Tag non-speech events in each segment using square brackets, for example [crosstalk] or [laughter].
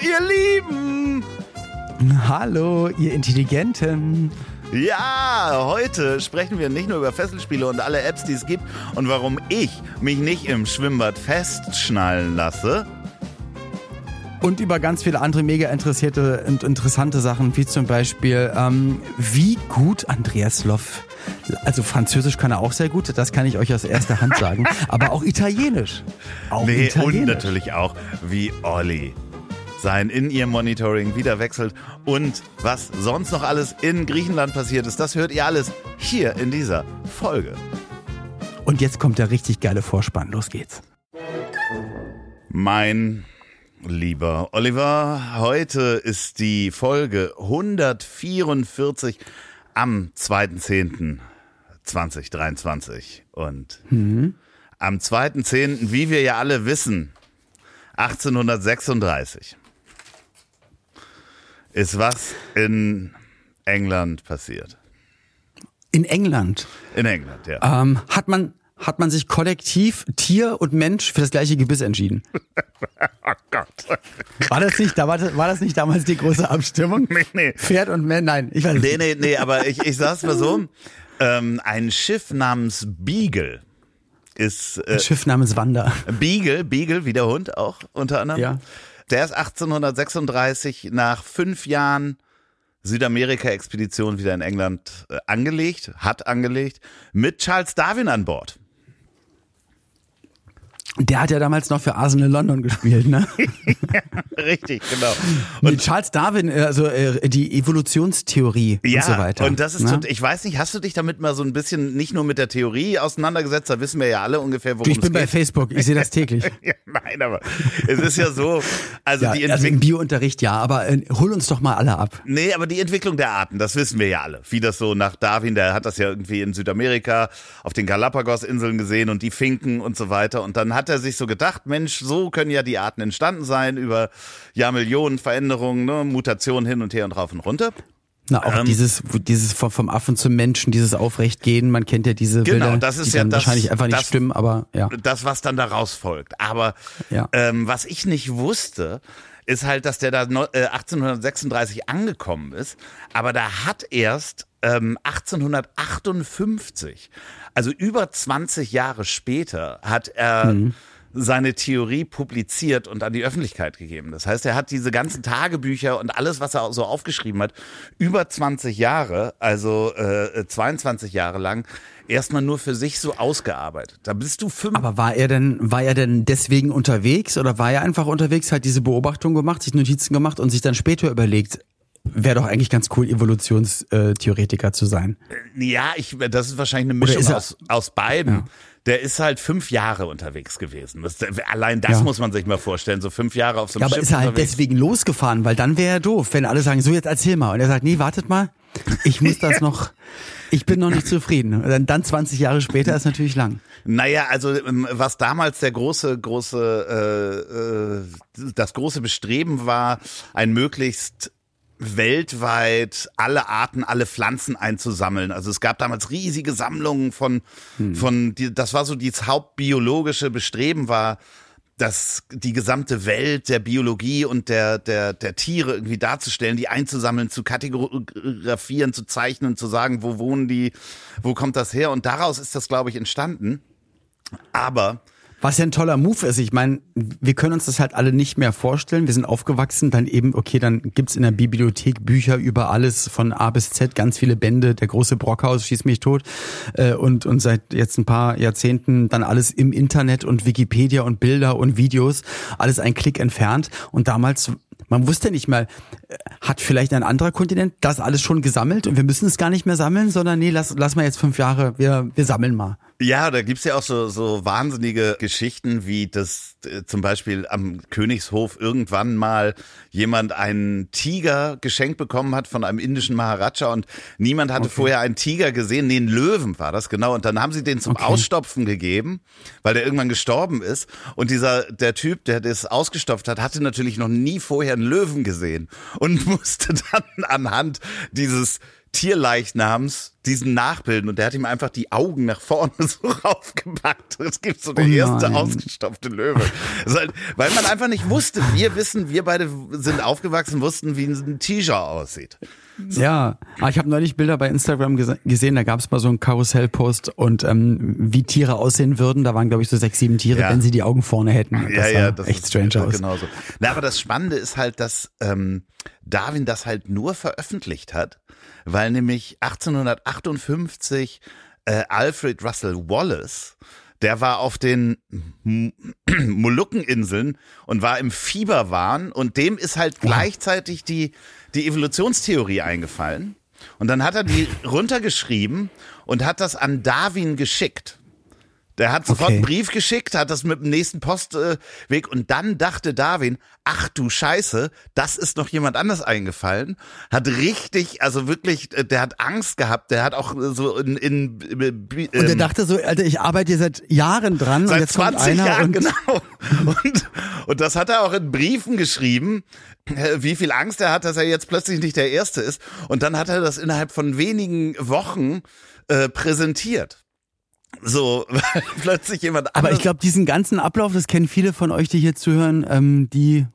ihr Lieben! Hallo, ihr Intelligenten! Ja, heute sprechen wir nicht nur über Fesselspiele und alle Apps, die es gibt und warum ich mich nicht im Schwimmbad festschnallen lasse. Und über ganz viele andere mega interessierte und interessante Sachen, wie zum Beispiel, ähm, wie gut Andreas Loff, also Französisch kann er auch sehr gut, das kann ich euch aus erster Hand sagen, [laughs] aber auch Italienisch. Auch nee, Italienisch. und natürlich auch, wie Olli sein In-Ear-Monitoring wieder wechselt und was sonst noch alles in Griechenland passiert ist, das hört ihr alles hier in dieser Folge. Und jetzt kommt der richtig geile Vorspann. Los geht's. Mein lieber Oliver, heute ist die Folge 144 am 2.10.2023 und mhm. am 2.10., wie wir ja alle wissen, 1836 ist was in England passiert. In England? In England, ja. Ähm, hat man hat man sich kollektiv Tier und Mensch für das gleiche Gebiss entschieden. [laughs] oh Gott. War das nicht, da war, das, war das nicht damals die große Abstimmung? [laughs] Nee, nee. Pferd und Mensch, nein, ich weiß nee, nicht. Nee, nee, nee, aber ich, ich sag's mal so. Ähm, ein Schiff namens Beagle ist. Äh, ein Schiff namens Wanda. Beagle, Beagle, wie der Hund auch unter anderem. Ja. Der ist 1836 nach fünf Jahren Südamerika-Expedition wieder in England äh, angelegt, hat angelegt, mit Charles Darwin an Bord. Der hat ja damals noch für Arsenal London gespielt, ne? [laughs] ja, richtig, genau. Und nee, Charles Darwin, äh, also äh, die Evolutionstheorie ja, und so weiter. Und das ist, ne? ich weiß nicht, hast du dich damit mal so ein bisschen nicht nur mit der Theorie auseinandergesetzt, da wissen wir ja alle ungefähr, worum es geht. Ich bin bei Facebook, ich sehe das täglich. [laughs] ja, nein, aber es ist ja so, also ja, die Entwicklung. Also im Biounterricht ja, aber äh, hol uns doch mal alle ab. Nee, aber die Entwicklung der Arten, das wissen wir ja alle. Wie das so nach Darwin, der hat das ja irgendwie in Südamerika auf den Galapagos-Inseln gesehen und die Finken und so weiter. Und dann hat er sich so gedacht, Mensch, so können ja die Arten entstanden sein über Jahrmillionen Veränderungen, ne, Mutationen hin und her und rauf und runter. Na, auch ähm, dieses, dieses vom Affen zum Menschen, dieses Aufrechtgehen, man kennt ja diese genau, Bilder, das ist die ja dann das, wahrscheinlich einfach nicht das, stimmen, aber ja. Das, was dann daraus folgt. Aber ja. ähm, was ich nicht wusste, ist halt, dass der da 1836 äh, angekommen ist, aber da hat erst ähm, 1858, also über 20 Jahre später, hat er mhm seine Theorie publiziert und an die Öffentlichkeit gegeben. Das heißt, er hat diese ganzen Tagebücher und alles, was er so aufgeschrieben hat, über 20 Jahre, also äh, 22 Jahre lang, erstmal nur für sich so ausgearbeitet. Da bist du fünf. Aber war er denn, war er denn deswegen unterwegs oder war er einfach unterwegs, hat diese Beobachtung gemacht, sich Notizen gemacht und sich dann später überlegt, wäre doch eigentlich ganz cool, Evolutionstheoretiker zu sein. Ja, ich, das ist wahrscheinlich eine Mischung aus, aus beiden. Ja der ist halt fünf Jahre unterwegs gewesen. Das, allein das ja. muss man sich mal vorstellen, so fünf Jahre auf so einem ja, Schiff. Aber ist er halt unterwegs. deswegen losgefahren, weil dann wäre er doof, wenn alle sagen, so jetzt erzähl mal. Und er sagt, nee, wartet mal, ich [laughs] muss das noch, ich bin noch nicht zufrieden. Dann, dann 20 Jahre später ist natürlich lang. Naja, also ähm, was damals der große, große, äh, äh, das große Bestreben war, ein möglichst weltweit alle Arten, alle Pflanzen einzusammeln. Also es gab damals riesige Sammlungen von, hm. von, die, das war so dieses hauptbiologische Bestreben war, dass die gesamte Welt der Biologie und der, der, der Tiere irgendwie darzustellen, die einzusammeln, zu kategorisieren, zu zeichnen, zu sagen, wo wohnen die, wo kommt das her? Und daraus ist das, glaube ich, entstanden. Aber was ja ein toller Move ist. Ich meine, wir können uns das halt alle nicht mehr vorstellen. Wir sind aufgewachsen, dann eben, okay, dann gibt's in der Bibliothek Bücher über alles von A bis Z, ganz viele Bände, der große Brockhaus, schieß mich tot. Äh, und, und seit jetzt ein paar Jahrzehnten dann alles im Internet und Wikipedia und Bilder und Videos, alles ein Klick entfernt. Und damals man wusste nicht mal, äh, hat vielleicht ein anderer Kontinent das alles schon gesammelt und wir müssen es gar nicht mehr sammeln, sondern nee, lass, lass mal jetzt fünf Jahre, wir, wir sammeln mal. Ja, da gibt's ja auch so, so wahnsinnige Geschichten, wie das äh, zum Beispiel am Königshof irgendwann mal jemand einen Tiger geschenkt bekommen hat von einem indischen Maharaja und niemand hatte okay. vorher einen Tiger gesehen. Nee, einen Löwen war das, genau. Und dann haben sie den zum okay. Ausstopfen gegeben, weil der irgendwann gestorben ist. Und dieser, der Typ, der das ausgestopft hat, hatte natürlich noch nie vorher einen Löwen gesehen und [laughs] musste dann anhand dieses Tierleichnams diesen nachbilden und der hat ihm einfach die Augen nach vorne [laughs] so raufgepackt. Es gibt so der Oh erste ausgestopfte Löwe. Halt, weil man einfach nicht wusste. Wir wissen, wir beide sind aufgewachsen, wussten, wie ein T-Shirt aussieht. Ja, aber ich habe neulich Bilder bei Instagram gese gesehen, da gab es mal so einen Karussellpost und ähm, wie Tiere aussehen würden. Da waren, glaube ich, so sechs, sieben Tiere, Ja. wenn sie die Augen vorne hätten. Das ja, ja, das echt ist strange aus. Genauso. Na, aber das Spannende ist halt, dass ähm, Darwin das halt nur veröffentlicht hat, weil nämlich 1858 äh, Alfred Russel Wallace, der war auf den [clears throat] Molukkeninseln und war im Fieberwahn und dem ist halt gleichzeitig die, die Evolutionstheorie eingefallen. Und dann hat er die [laughs] runtergeschrieben und hat das an Darwin geschickt. Der hat sofort Okay. einen Brief geschickt, hat das mit dem nächsten Postweg und dann dachte Darwin, ach du Scheiße, das ist noch jemand anders eingefallen. Hat richtig, also wirklich, äh, der hat Angst gehabt, der hat auch so in, in, in Und er dachte so, Alter, ich arbeite hier seit Jahren dran und Seit jetzt kommt 20 einer Jahren, und genau. Und, und das hat er auch in Briefen geschrieben, äh, wie viel Angst er hat, dass er jetzt plötzlich nicht der Erste ist. Und dann hat er das innerhalb von wenigen Wochen äh, präsentiert. So, [laughs] weil plötzlich jemand Aber ich glaube, diesen ganzen Ablauf, das kennen viele von euch, die hier zuhören, ähm, die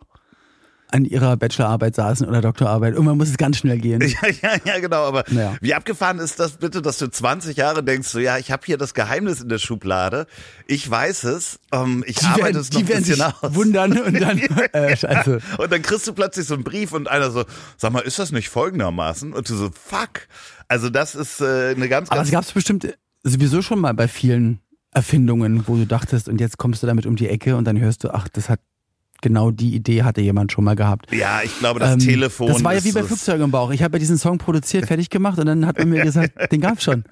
an ihrer Bachelorarbeit saßen oder Doktorarbeit. Irgendwann muss es ganz schnell gehen. [laughs] Ja, ja, ja, genau. Aber Ja. wie abgefahren ist das bitte, dass du 20 Jahre denkst, so ja, ich habe hier das Geheimnis in der Schublade. Ich weiß es. Ähm, ich Die arbeite werden, es noch die ein werden bisschen sich aus. wundern und dann, [laughs] äh, scheiße. Und dann kriegst du plötzlich so einen Brief und einer so, sag mal, ist das nicht folgendermaßen? Und du so, fuck. Also das ist äh, eine ganz, Aber ganz es gab es bestimmt sowieso schon mal bei vielen Erfindungen, wo du dachtest, und jetzt kommst du damit um die Ecke und dann hörst du, ach, das hat genau die Idee hatte jemand schon mal gehabt. Ja, ich glaube, das Ähm, Telefon. Das war ja wie bei Flugzeugen im Bauch. Ich habe ja diesen Song produziert, fertig gemacht und dann hat man mir gesagt, [laughs] den gab's schon.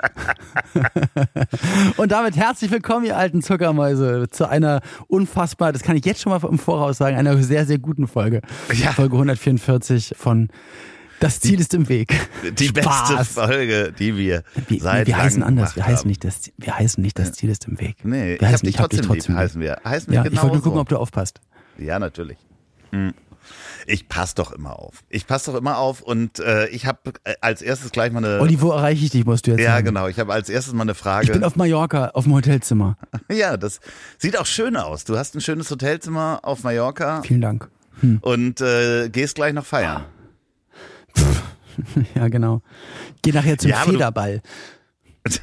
und damit herzlich willkommen, ihr alten Zuckermäuse, zu einer unfassbar, das kann ich jetzt schon mal im Voraus sagen, einer sehr, sehr guten Folge. Ja. Folge 144 von Das Ziel ist im Weg. Die beste Spaß. Folge, die wir Wir, seit wir heißen anders. Wir heißen nicht das, wir heißen nicht das Ziel ist im Weg. Nee, ich wir hab heißen, dich hab trotzdem lieb, heißen wir. Heißen wir ja, ich wollte nur gucken, ob du aufpasst. Ja, natürlich. Hm. Ich pass doch immer auf. Ich pass doch immer auf und äh, ich habe als erstes gleich mal eine. Olli, wo erreiche ich dich, musst du jetzt ja, sagen. genau. Ich habe als erstes mal eine Frage. Ich bin auf Mallorca, auf dem Hotelzimmer. [laughs] ja, das sieht auch schön aus. Du hast ein schönes Hotelzimmer auf Mallorca Vielen Dank. und äh, gehst gleich noch feiern. [laughs] Ja, genau. Geh nachher zum Ja, Federball.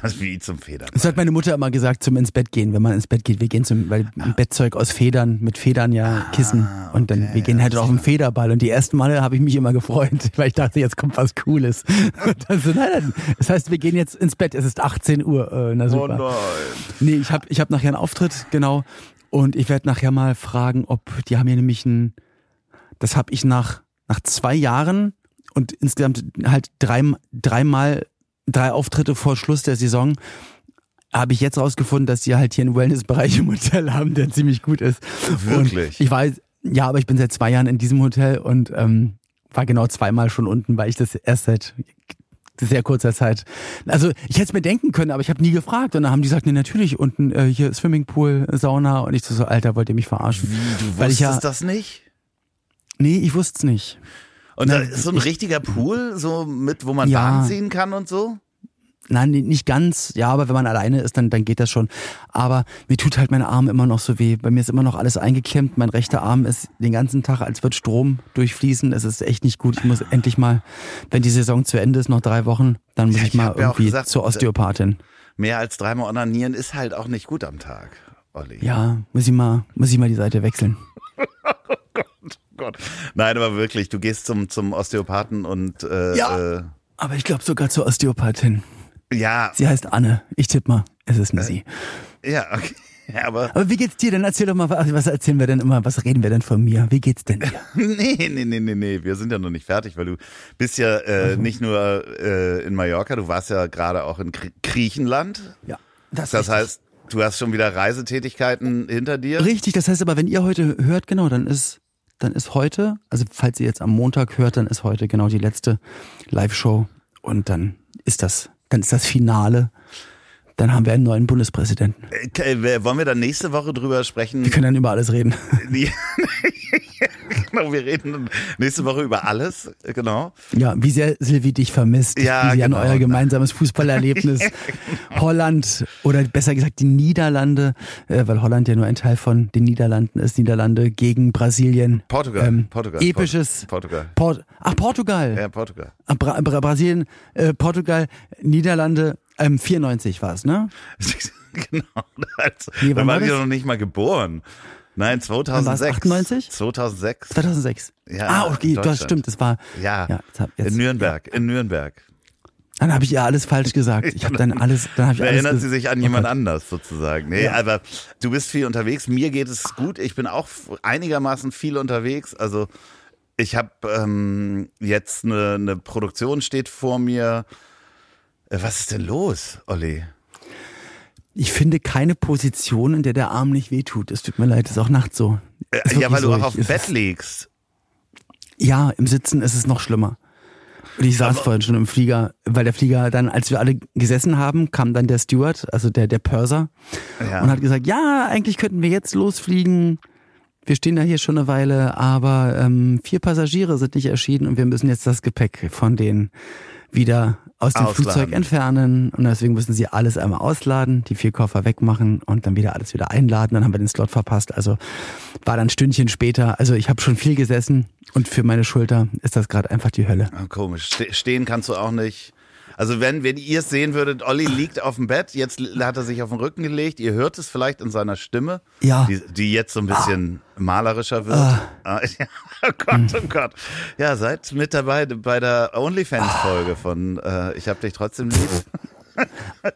Das wie zum Federn. Das hat meine Mutter immer gesagt, zum ins Bett gehen, wenn man ins Bett geht. Wir gehen zum, weil ein Bettzeug aus Federn, mit Federn ja Kissen. Und dann, Ah, okay, wir gehen ja, halt auf den Federball. Und die ersten Male habe ich mich immer gefreut, [laughs] weil ich dachte, jetzt kommt was Cooles. Und dann so, nein, nein. Das heißt, wir gehen jetzt ins Bett. Es ist 18 Uhr. Äh, na Oh super. nein. Nee, ich habe ich hab nachher einen Auftritt, genau. Und ich werde nachher mal fragen, ob die haben hier nämlich ein, das habe ich nach, nach zwei Jahren und insgesamt halt drei, dreimal, drei Auftritte vor Schluss der Saison, habe ich jetzt rausgefunden, dass die halt hier einen Wellnessbereich im Hotel haben, der ziemlich gut ist. Wirklich? Und ich weiß, ja, aber ich bin seit zwei Jahren in diesem Hotel und ähm, war genau zweimal schon unten, weil ich das erst seit sehr kurzer Zeit. Also ich hätte es mir denken können, aber ich habe nie gefragt. Und dann haben die gesagt, nee, natürlich, unten äh, hier Swimmingpool, Sauna. Und ich so, so, Alter, wollt ihr mich verarschen? Wie, du Weil ich wusstest ja, das nicht? nee, ich wusste es nicht. Und da ist so ein richtiger Pool, so mit, wo man Ja. Bahn ziehen kann und so? Nein, nicht ganz. Ja, aber wenn man alleine ist, dann, dann geht das schon. Aber mir tut halt mein Arm immer noch so weh. Bei mir ist immer noch alles eingeklemmt. Mein rechter Arm ist den ganzen Tag, als wird Strom durchfließen. Es ist echt nicht gut. Ich muss endlich mal, wenn die Saison zu Ende ist, noch drei Wochen, dann muss Ja, ich ich mal irgendwie gesagt, zur Osteopathin. Mehr als dreimal onanieren ist halt auch nicht gut am Tag, Olli. Ja, muss ich mal, muss ich mal die Seite wechseln. [laughs] Gott. Nein, aber wirklich, du gehst zum, zum Osteopathen und äh, Ja. äh, Aber ich glaube sogar zur Osteopathin. ja, Sie heißt Anne. Ich tipp mal, es ist eine sie. ja, okay. [laughs] Ja, aber Aber wie geht's dir denn? Erzähl doch mal, was was erzählen wir denn immer? Was reden wir denn von mir? Wie geht's denn dir? [laughs] nee, nee, nee, nee, nee, wir sind ja noch nicht fertig, weil du bist ja äh, nicht nur äh, in Mallorca, du warst ja gerade auch in Gr Griechenland. Ja, Das richtig. heißt, du hast schon wieder Reisetätigkeiten hinter dir. Richtig, das heißt aber, wenn ihr heute hört, genau, dann ist, dann ist heute, also falls ihr jetzt am Montag hört, dann ist heute genau die letzte Live-Show und dann ist das, dann ist das Finale. Dann haben wir einen neuen Bundespräsidenten. Äh, wollen wir dann nächste Woche drüber sprechen? Wir können dann über alles reden. [laughs] Genau, wir reden nächste Woche über alles, genau. Ja, wie sehr Silvi dich vermisst. Ja, wie sie genau. an euer gemeinsames Fußballerlebnis [laughs] Holland oder besser gesagt die Niederlande, äh, weil Holland ja nur ein Teil von den Niederlanden ist, Niederlande gegen Brasilien. Portugal, Ähm, Portugal. Episches. Portugal. Port Ach, Portugal. Ja, Portugal. Ah, Bra Bra Brasilien, äh, Portugal, Niederlande, ähm, 94 war es, ne? [laughs] genau. Also, Nee, da war waren die das? noch nicht mal geboren. Nein, 2006. 98? 2006. 2006. Ja, ah, okay, das stimmt, das war. Ja, Ja, jetzt hab- jetzt- in Nürnberg, in Nürnberg. Dann habe ich ja alles falsch gesagt. Ich habe dann alles, dann habe ich Da alles erinnert sie sich an Oh jemand Gott. anders sozusagen. Nee, Ja. aber du bist viel unterwegs. Mir geht es gut. Ich bin auch einigermaßen viel unterwegs. Also ich habe ähm, jetzt eine, eine Produktion steht vor mir. Äh, Was ist denn los, Olli? Ich finde keine Position, in der der Arm nicht wehtut. Es tut mir leid, ist auch nachts so. Äh, ja, weil du so. auch Ich- auf dem Bett liegst. Ja, im Sitzen ist es noch schlimmer. Und ich saß vorhin schon im Flieger, weil der Flieger dann, als wir alle gesessen haben, kam dann der Steward, also der, der Purser, Ja. und hat gesagt, ja, eigentlich könnten wir jetzt losfliegen. Wir stehen da hier schon eine Weile, aber ähm, vier Passagiere sind nicht erschienen und wir müssen jetzt das Gepäck von denen wieder aus dem Ausladen. Flugzeug entfernen. Und deswegen müssen sie alles einmal ausladen, die vier Koffer wegmachen und dann wieder alles wieder einladen. Dann haben wir den Slot verpasst. Also war dann ein Stündchen später. Also ich habe schon viel gesessen und für meine Schulter ist das gerade einfach die Hölle. Ah, Komisch. Ste stehen kannst du auch nicht. Also wenn, wenn ihr es sehen würdet, Olli liegt auf dem Bett, jetzt hat er sich auf den Rücken gelegt. Ihr hört es vielleicht in seiner Stimme, Ja. die, die jetzt so ein bisschen malerischer wird. Ah, [laughs] ja, oh Gott, oh Gott. Ja, seid mit dabei bei der OnlyFans-Folge von äh, Ich hab dich trotzdem lieb. [laughs]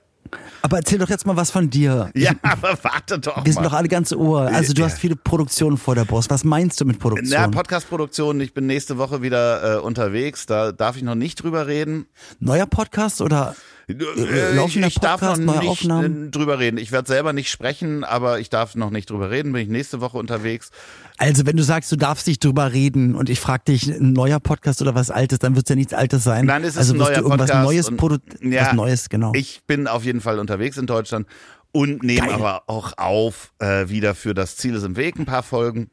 Aber erzähl doch jetzt mal was von dir. [laughs] Ja, aber warte doch Wir sind mal. doch alle ganz Ohr. Also du hast viele Produktionen vor der Brust. Was meinst du mit Na, Produktion? Podcast-Produktion, ich bin nächste Woche wieder äh, unterwegs, da darf ich noch nicht drüber reden. Neuer Podcast oder laufender ich, darf noch Podcast, nicht Aufnahmen? äh, drüber reden. Ich werde selber nicht sprechen, aber ich darf noch nicht drüber reden. Bin ich nächste Woche unterwegs. Also wenn du sagst, du darfst nicht drüber reden und ich frage dich, ein neuer Podcast oder was Altes, dann wird es ja nichts Altes sein. Nein, es ist also ein neuer du irgendwas Podcast Neues und- produ Ja, was Neues, genau. Ich bin auf jeden Fall unterwegs in Deutschland und nehme aber auch auf äh, wieder für das Ziel ist im Weg ein paar Folgen.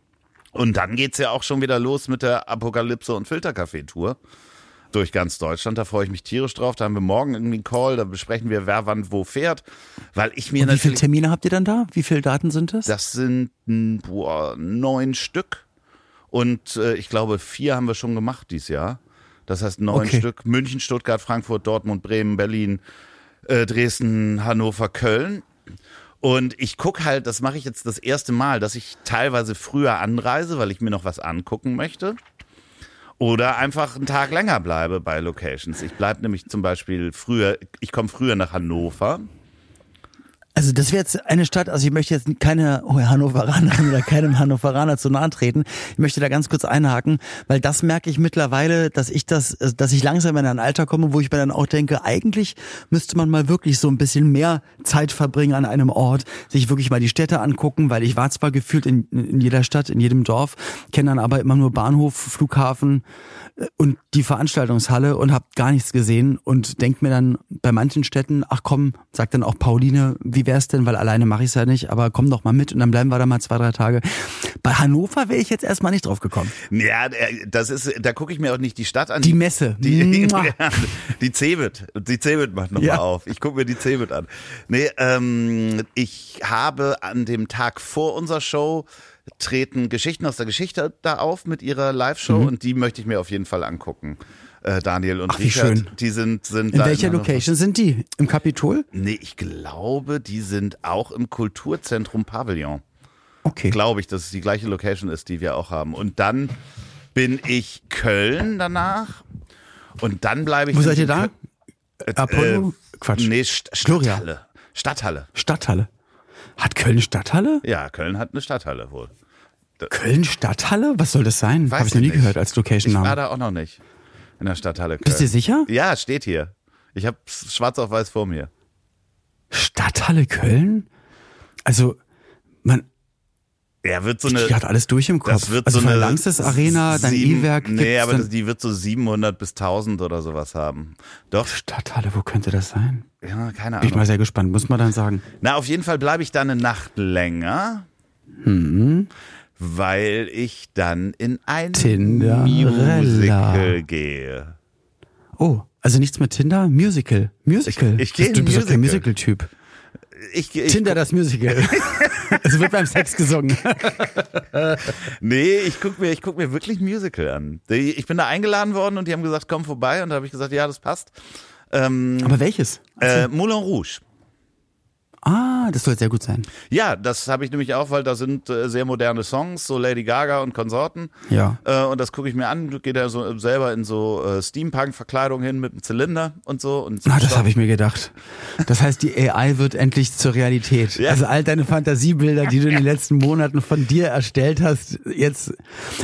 Und dann geht's ja auch schon wieder los mit der Apokalypse und Filterkaffee-Tour durch ganz Deutschland. Da freue ich mich tierisch drauf. Da haben wir morgen irgendwie einen Call, da besprechen wir, wer wann wo fährt. Weil ich mir und wie viele. Termine habt ihr dann da? Wie viele Daten sind das? Das sind mh, boah, neun Stück. Und äh, ich glaube, vier haben wir schon gemacht dieses Jahr. Das heißt neun Okay. Stück. München, Stuttgart, Frankfurt, Dortmund, Bremen, Berlin, äh, Dresden, Hannover, Köln. Und ich guck halt, das mache ich jetzt das erste Mal, dass ich teilweise früher anreise, weil ich mir noch was angucken möchte. Oder einfach einen Tag länger bleibe bei Locations. Ich bleibe nämlich zum Beispiel früher, ich komme früher nach Hannover. Also das wäre jetzt eine Stadt, also ich möchte jetzt keine Hannoveranerin [laughs] oder keinem Hannoveraner zu nahe treten. Ich möchte da ganz kurz einhaken, weil das merke ich mittlerweile, dass ich das, äh, dass ich langsam in ein Alter komme, wo ich mir dann auch denke, eigentlich müsste man mal wirklich so ein bisschen mehr Zeit verbringen an einem Ort, sich wirklich mal die Städte angucken, weil ich war zwar gefühlt in, in jeder Stadt, in jedem Dorf, kenne dann aber immer nur Bahnhof, Flughafen äh, und die Veranstaltungshalle und habe gar nichts gesehen und denk mir dann bei manchen Städten, ach komm, sagt dann auch Pauline, wie wär's denn, weil alleine mache ich es ja nicht, aber komm doch mal mit und dann bleiben wir da mal zwei, drei Tage. Bei Hannover wäre ich jetzt erstmal nicht drauf gekommen. Ja, äh, das ist, da gucke ich mir auch nicht die Stadt an. Die Messe. Die, [laughs] die Cebit. Die Cebit macht nochmal Ja. auf. Ich gucke mir die Cebit an. Nee, ähm, ich habe an dem Tag vor unserer Show treten Geschichten aus der Geschichte da auf mit ihrer Live-Show Mhm. und die möchte ich mir auf jeden Fall angucken. Äh, Daniel und Ach, wie Richard, schön. die sind, sind In welcher. Location sind die? Im Kapitol? Nee, ich glaube, die sind auch im Kulturzentrum Pavillon. Okay. Glaube ich, dass es die gleiche Location ist, die wir auch haben. Und dann bin ich Köln danach. Und dann bleibe ich. Wo seid ihr da? Köln- Apollo? Quatsch. Äh, Nee, St Gloria. Stadthalle. Stadthalle. Stadthalle. Hat Köln Stadthalle? Ja, Köln hat eine Stadthalle wohl. Köln Stadthalle? Was soll das sein? Habe ich noch nie ich nicht. gehört als Ich war Location-Name. da auch noch nicht. In der Stadthalle Köln. Bist du sicher? Ja, steht hier. Ich habe schwarz auf weiß vor mir. Stadthalle Köln? Also, man, Ja, wird so eine. die hat alles durch im Kopf. Das wird also so eine Langstes Arena, sieben- E-Werk. Nee, aber das, die wird so 700 bis 1000 oder sowas haben. Doch, Stadthalle, wo könnte das sein? ja, keine Bin ich Ahnung. mal sehr gespannt, muss man dann sagen. Na, auf jeden Fall bleibe ich da eine Nacht länger. Mhm. Weil ich dann in ein Tinderella. Musical gehe. Oh, also nichts mit Tinder? Musical. Musical. Ich- ich Du bist doch kein Musical. Musical-Typ. Ich, ich, Tinder, das Musical. [laughs] es wird beim Sex gesungen. Nee, ich guck mir, ich guck mir wirklich Musical an. Ich bin da eingeladen worden und die haben gesagt, komm vorbei. Und da habe ich gesagt, ja, das passt. Ähm, Aber welches? äh, Moulin Rouge. Ah, das soll sehr gut sein. Ja, das habe ich nämlich auch, weil da sind äh, sehr moderne Songs, so Lady Gaga und Konsorten. Ja. Äh, und das gucke ich mir an. Geht da so selber in so äh, Steampunk-Verkleidung hin mit einem Zylinder und so. Und Ah, das habe ich mir gedacht. Das heißt, die AI wird endlich zur Realität. Ja. Also all deine Fantasiebilder, die du in den letzten Monaten von dir erstellt hast, jetzt.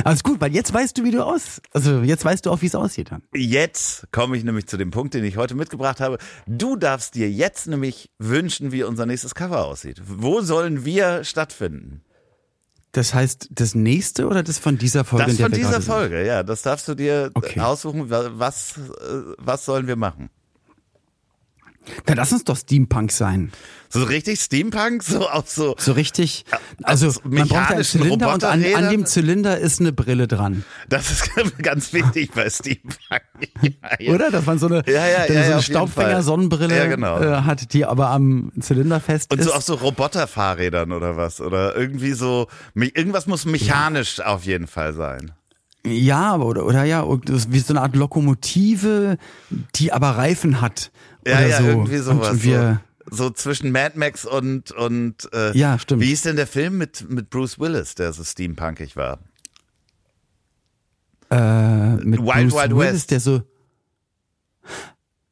Ist gut, weil jetzt weißt du, wie du aus. Also jetzt weißt du auch, wie es aussieht dann. Jetzt komme ich nämlich zu dem Punkt, den ich heute mitgebracht habe. Du darfst dir jetzt nämlich wünschen, wie unser nächstes Cover aussieht. Wo sollen wir stattfinden? Das heißt, das nächste oder das von dieser Folge? Das von dieser gerade sind? Folge, ja. Das darfst du dir Okay. aussuchen. wa- Was, äh, was sollen wir machen? Dann lass uns doch Steampunk sein. So richtig Steampunk, so auch so. So richtig. Also aus man braucht einen Zylinder und an, an dem Zylinder ist eine Brille dran. Das ist [laughs] ganz wichtig bei Steampunk. [laughs] Ja, ja. Oder? Dass man so eine, Ja, ja, ja, so eine auf Ja, genau. äh, hat, die aber am Zylinder fest Und ist. so auch so Roboterfahrrädern oder was? Oder irgendwie so, irgendwas muss mechanisch auf jeden Fall sein. Ja, oder, oder ja, und wie so eine Art Lokomotive, die aber Reifen hat. Ja, oder ja, so. irgendwie sowas. Und wir, so, so zwischen Mad Max und, und äh, Ja, stimmt. Wie hieß denn der Film mit, mit Bruce Willis, der so steampunkig war? äh, mit Wild Bruce Wild Willis, West. der so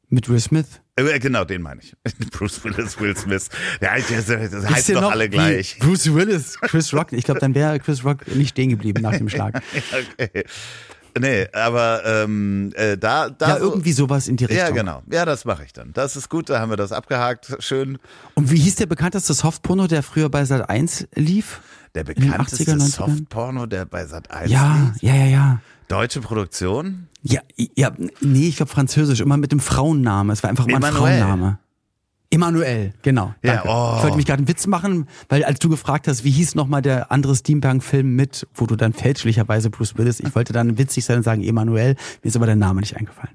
mit Will Smith. Äh, genau, den meine ich. [laughs] Bruce Willis, Will Smith. Ja, das, das heißt doch alle gleich. Bruce Willis, Chris Rock. Ich glaube, dann wäre Chris Rock nicht stehen geblieben nach dem Schlag. [laughs] okay. Nee, aber ähm, äh, da, da Ja, so, irgendwie sowas in die Richtung. Ja, genau. Ja, das mache ich dann. Das ist gut, da haben wir das abgehakt. Schön. Und wie hieß der bekannteste Softporno, der früher bei Sat 1 lief? Der bekannteste 80er, 90ern? Softporno, der bei Sat 1 Ja, ja, ja, ja. Deutsche Produktion? Ja, ja, nee, ich glaube französisch, immer mit dem Frauennamen. Es war einfach immer ein. Frauenname. Emmanuel, genau. Ja, Danke. oh. Ich wollte mich gerade einen Witz machen, weil als du gefragt hast, wie hieß nochmal der andere Steampunk-Film mit, wo du dann fälschlicherweise Bruce Willis, ich wollte dann witzig sein und sagen Emmanuel, mir ist aber der Name nicht eingefallen.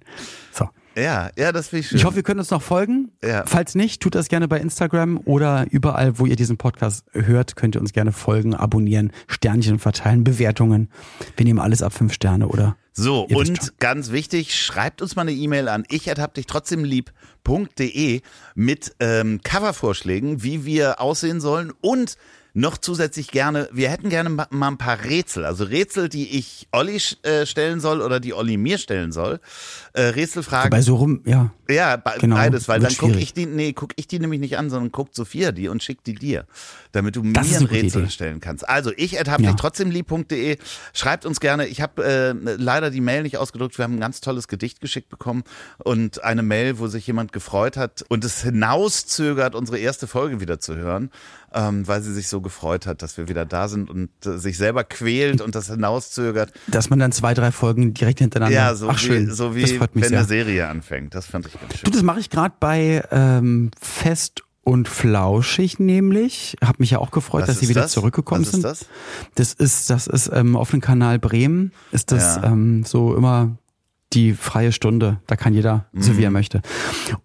Ja, ja, das finde ich schön. Ich hoffe, ihr könnt uns noch folgen. Ja. Falls nicht, tut das gerne bei Instagram oder überall, wo ihr diesen Podcast hört, könnt ihr uns gerne folgen, abonnieren, Sternchen verteilen, Bewertungen. Wir nehmen alles ab fünf Sterne oder So, Ihr und ganz wichtig, schreibt uns mal eine E-Mail an ich hab dich trotzdem lieb.de mit ähm, Covervorschlägen, wie wir aussehen sollen und noch zusätzlich gerne, wir hätten gerne ma- mal ein paar Rätsel, also Rätsel, die ich Olli äh, stellen soll oder die Olli mir stellen soll. Äh, Rätselfragen. bei so rum, ja. Ja, be Genau, beides, weil dann gucke ich die, nee, guck ich die nämlich nicht an, sondern guckt Sophia die und schickt die dir, damit du Das mir ein Rätsel Idee. stellen kannst. Also ich hab Ja. dich trotzdem lieb.de, schreibt uns gerne. Ich habe äh, leider die Mail nicht ausgedruckt. Wir haben ein ganz tolles Gedicht geschickt bekommen und eine Mail, wo sich jemand gefreut hat und es hinauszögert, unsere erste Folge wieder zu hören, ähm, weil sie sich so gefreut hat, dass wir wieder da sind und äh, sich selber quält und das hinauszögert. Dass man dann zwei, drei Folgen direkt hintereinander. Ja, so Ach, schön. wie, so das wie freut mich wenn sehr. eine Serie anfängt. Das fand ich ganz schön. Du, das mache ich gerade bei ähm, Fest und Flauschig nämlich. Hab mich ja auch gefreut, Was dass sie ist wieder das? zurückgekommen Was ist sind. das? Das ist, das ist ähm, auf dem Kanal Bremen. Ist das Ja. ähm, so immer die freie Stunde. Da kann jeder so Mhm. wie er möchte.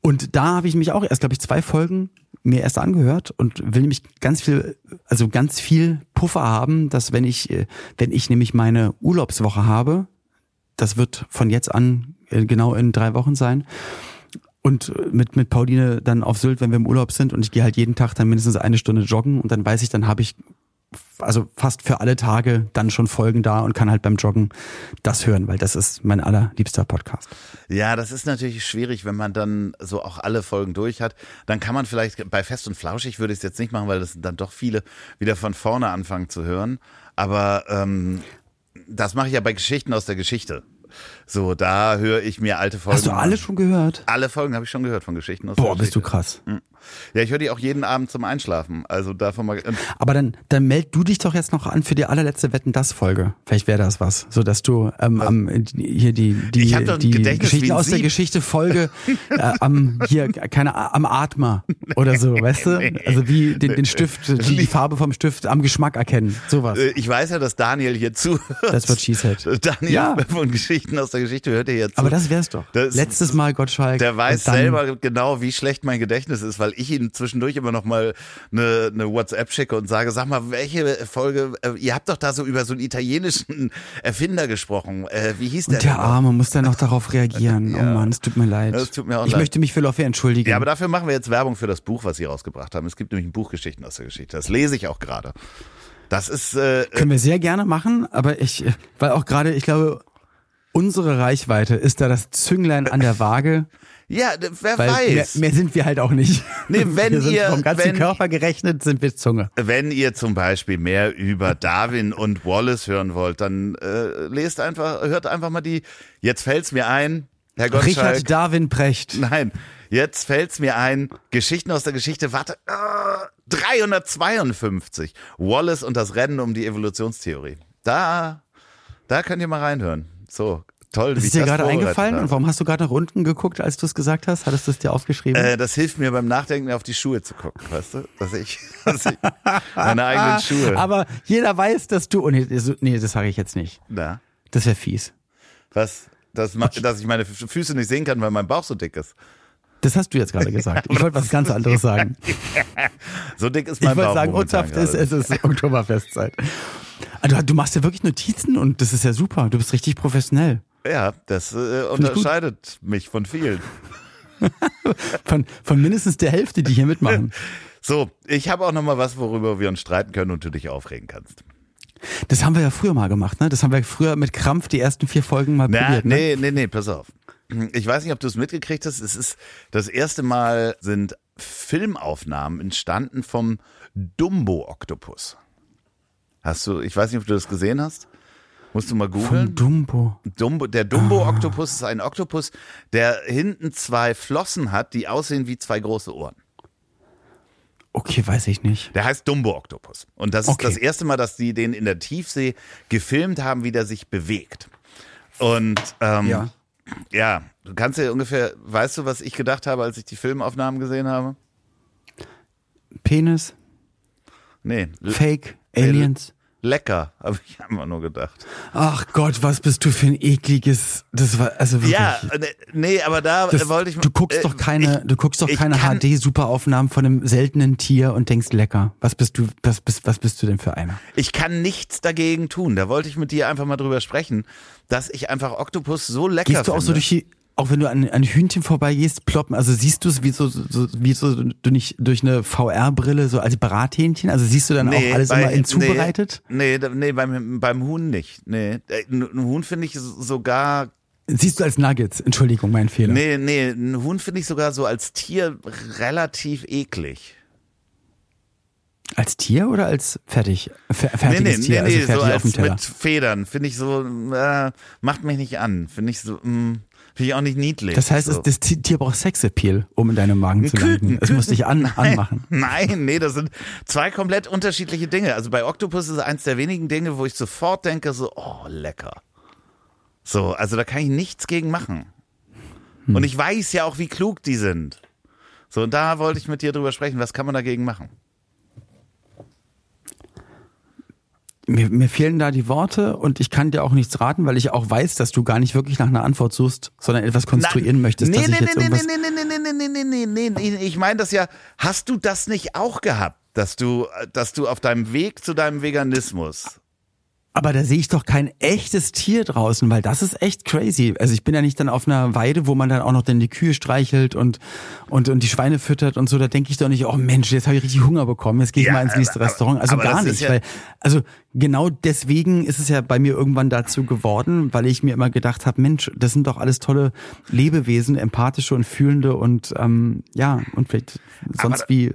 Und da habe ich mich auch erst, glaube ich, zwei Folgen mir erst angehört und will nämlich ganz viel, also ganz viel Puffer haben, dass wenn ich, äh, wenn ich nämlich meine Urlaubswoche habe, das wird von jetzt an äh, genau in drei Wochen sein. Und äh, mit, mit Pauline dann auf Sylt, wenn wir im Urlaub sind und ich gehe halt jeden Tag dann mindestens eine Stunde joggen und dann weiß ich, dann habe ich also fast für alle Tage dann schon Folgen da und kann halt beim Joggen das hören, weil das ist mein allerliebster Podcast. Ja, das ist natürlich schwierig, wenn man dann so auch alle Folgen durch hat. Dann kann man vielleicht bei Fest und Flauschig würde ich es jetzt nicht machen, weil das sind dann doch viele wieder von vorne anfangen zu hören. Aber ähm, das mache ich ja bei Geschichten aus der Geschichte. So, da höre ich mir alte Folgen. Hast du alle an. schon gehört? Alle Folgen habe ich schon gehört von Geschichten aus Boah, bist du krass. Ja, ich höre die auch jeden Abend zum Einschlafen. Also davon mal. ähm, Aber dann, dann meld du dich doch jetzt noch an für die allerletzte Wetten das Folge. Vielleicht wäre das was, so dass du ähm, am hier die die die Geschichten aus der. Geschichte Folge [laughs] äh, am hier keine am Atmer oder so, weißt du? Also wie den, den Stift, die, die Farbe vom Stift am Geschmack erkennen, sowas. Äh, Ich weiß ja, dass Daniel hier zuhört. Das wird she said. Daniel Ja. von Geschichten aus der Geschichte hört ihr jetzt. Aber das wär's doch. Das- Letztes Mal Gottschalk. Der weiß selber genau, wie schlecht mein Gedächtnis ist, weil ich ihm zwischendurch immer noch mal eine, eine WhatsApp schicke und sage, sag mal, welche Folge, äh, ihr habt doch da so über so einen italienischen Erfinder gesprochen. Äh, wie hieß der? Und der noch? Arme muss dann noch darauf reagieren. [laughs] Oh Mann, es tut mir leid. Das tut mir auch ich leid. möchte mich für Loffe entschuldigen. Ja, aber dafür machen wir jetzt Werbung für das Buch, was sie rausgebracht haben. Es gibt nämlich ein Buch Geschichten aus der Geschichte. Das lese ich auch gerade. Das ist äh, Können wir sehr gerne machen, aber ich, weil auch gerade, ich glaube, unsere Reichweite ist da das Zünglein an der Waage, ja, wer weil mehr, weiß. mehr sind wir halt auch nicht. Nee, [laughs] wenn wir sind ihr- vom ganzen wenn- Körper gerechnet sind wir Zunge. Wenn ihr zum Beispiel mehr über Darwin und Wallace hören wollt, dann äh, lest einfach, hört einfach mal die. Jetzt fällt's mir ein, Herr Gottschalk. Richard Darwin Precht. Nein, jetzt fällt's mir ein. Geschichten aus der Geschichte. Warte, äh, 352. Wallace und das Rennen um die Evolutionstheorie. Da, da könnt ihr mal reinhören. So toll. Das ist ich dir gerade eingefallen habe. und warum hast du gerade nach unten geguckt, als du es gesagt hast? Hattest du es dir aufgeschrieben? Äh, das hilft mir beim Nachdenken auf die Schuhe zu gucken, weißt du? Dass ich, [laughs] dass ich meine eigenen [laughs] Schuhe. Aber jeder weiß, dass du. Oh, nee, das- nee, das sage ich jetzt nicht. Na, Das wäre fies. was? Das, ma- dass ich meine Fü- Füße nicht sehen kann, weil mein Bauch so dick ist. Das hast du jetzt gerade gesagt. Ich wollte was ganz anderes sagen. [laughs] So dick ist Ich mein wollte Bauch. sagen, Utsaft ist, es ist Oktoberfestzeit. Also, du machst ja wirklich Notizen und das ist ja super. Du bist richtig professionell. Ja, das äh, unterscheidet mich von vielen. [laughs] Von, von mindestens der Hälfte, die hier mitmachen. [laughs] So, ich habe auch noch mal was, worüber wir uns streiten können und du dich aufregen kannst. Das haben wir ja früher mal gemacht, ne? Das haben wir früher mit Krampf die ersten vier Folgen mal Na, probiert, ne? nee, nee, nee, pass auf. Ich weiß nicht, ob du es mitgekriegt hast. Es ist das erste Mal sind Filmaufnahmen entstanden vom Dumbo-Oktopus. Hast du, ich weiß nicht, ob du das gesehen hast. Musst du mal Von googeln. Dumbo. Dumbo, der Dumbo-Oktopus ist ein Oktopus, der hinten zwei Flossen hat, die aussehen wie zwei große Ohren. Okay, weiß ich nicht. Der heißt Dumbo-Oktopus. Und das ist Okay. das erste Mal, dass die den in der Tiefsee gefilmt haben, wie der sich bewegt. Und ähm, Ja. ja, du kannst ja ungefähr, weißt du, was ich gedacht habe, als ich die Filmaufnahmen gesehen habe? Penis, Nee, Fake, Aliens. Lecker, [laughs] habe ich einfach nur gedacht. Ach Gott, was bist du für ein ekliges. Das war also wirklich. Ja, äh, nee, aber da Das, wollte ich du guckst äh, doch keine, ich- du guckst doch keine HD-Superaufnahmen von einem seltenen Tier und denkst lecker. Was bist du, was bist, was bist du denn für einer? Ich kann nichts dagegen tun. Da wollte ich mit dir einfach mal drüber sprechen, dass ich einfach Oktopus so lecker Gehst du auch so finde. durch die, auch wenn du an, an Hühnchen vorbeigehst, ploppen, also siehst du es wie so, so, wie so, du nicht durch eine VR-Brille so als Brathähnchen? Also siehst du dann auch alles immer in zubereitet? Nee, nee, nee beim, beim Huhn nicht. Nee, Äh, ein ein Huhn finde ich sogar, Siehst du als Nuggets? Entschuldigung, mein Fehler. nee, nee, ein Huhn finde ich sogar so als Tier relativ eklig. Als Tier oder als fertig, fer Nee, fertiges nee, Tier, nee, nee, also fertig so auf dem als Teller? mit Federn. Finde ich so, äh, macht mich nicht an. Finde ich so, mh, finde ich auch nicht niedlich. Das heißt, so. es- das Tier braucht Sexappeal, um in deinem Magen zu landen. Küken, Es muss dich an, Nein, anmachen. Nein, nee, das sind zwei komplett unterschiedliche Dinge. Also bei Octopus ist es eins der wenigen Dinge, wo ich sofort denke, so, oh, lecker. So, also da kann ich nichts gegen machen. Hm. Und ich weiß ja auch, wie klug die sind. So, und da wollte ich mit dir drüber sprechen. Was kann man dagegen machen? Mir, mir fehlen da die Worte und ich kann dir auch nichts raten, weil ich auch weiß, dass du gar nicht wirklich nach einer Antwort suchst, sondern etwas konstruieren Na, möchtest, nee, dass nee, ich jetzt nee, nee, irgendwas... nee, nee, nee, nee, nee, nee, nee, nee, nee. Ich meine das ja, hast du das nicht auch gehabt? Dass du, dass du auf deinem Weg zu deinem Veganismus Aber da sehe ich doch kein echtes Tier draußen, weil das ist echt crazy. Also ich bin ja nicht dann auf einer Weide, wo man dann auch noch dann die Kühe streichelt und und und die Schweine füttert und so. Da denke ich doch nicht, oh Mensch, jetzt habe ich richtig Hunger bekommen, jetzt gehe ich Ja, mal ins nächste aber- Restaurant. Also gar nicht, ja- weil also genau deswegen ist es ja bei mir irgendwann dazu geworden, weil ich mir immer gedacht habe, Mensch, das sind doch alles tolle Lebewesen, empathische und fühlende und ähm, ja und vielleicht sonst Aber- wie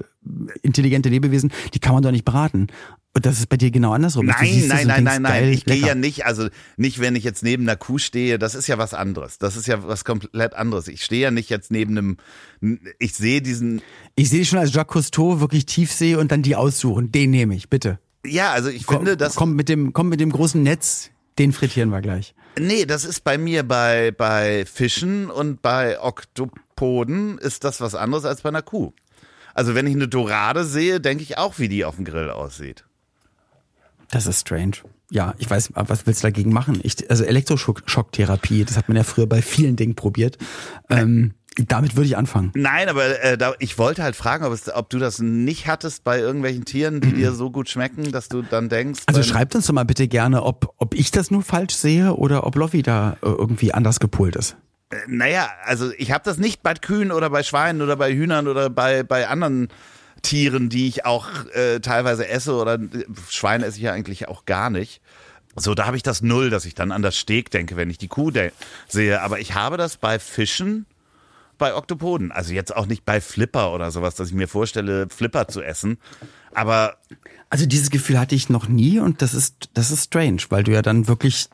intelligente Lebewesen, die kann man doch nicht braten. Und das ist bei dir genau andersrum. Nein, nein, nein, nein, nein. Ich gehe ja nicht, also nicht, wenn ich jetzt neben einer Kuh stehe, das ist ja was anderes. Das ist ja was komplett anderes. Ich stehe ja nicht jetzt neben einem, ich sehe diesen, Ich sehe schon als Jacques Cousteau wirklich tief sehe und dann die aussuchen. Den nehme ich, bitte. ja, also ich finde, das, komm mit dem, komm mit dem großen Netz, den frittieren wir gleich. nee, das ist bei mir bei, bei Fischen und bei Oktopoden ist das was anderes als bei einer Kuh. Also wenn ich eine Dorade sehe, denke ich auch, wie die auf dem Grill aussieht. Das ist strange. Ja, ich weiß, was willst du dagegen machen? Ich, also Elektroschocktherapie, das hat man ja früher bei vielen Dingen probiert. Ähm, damit würde ich anfangen. Nein, aber äh, da, ich wollte halt fragen, ob, es, ob du das nicht hattest bei irgendwelchen Tieren, die dir so gut schmecken, dass du dann denkst. Also schreibt uns doch mal bitte gerne, ob, ob ich das nur falsch sehe oder ob Loffi da äh, irgendwie anders gepolt ist. Äh, Naja, also ich habe das nicht bei Kühen oder bei Schweinen oder bei Hühnern oder bei, bei anderen Tieren, die ich auch äh, teilweise esse oder äh, Schweine esse ich ja eigentlich auch gar nicht. So, da habe ich das null, dass ich dann an das Steg denke, wenn ich die Kuh sehe. Aber ich habe das bei Fischen, bei Oktopoden. Also jetzt auch nicht bei Flipper oder sowas, dass ich mir vorstelle, Flipper zu essen. Aber Also dieses Gefühl hatte ich noch nie und das ist, das ist strange, weil du ja dann wirklich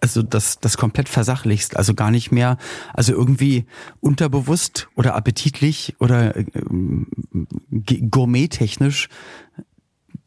also das, das komplett versachlichst, also gar nicht mehr, also irgendwie unterbewusst oder appetitlich oder ähm, g- gourmettechnisch,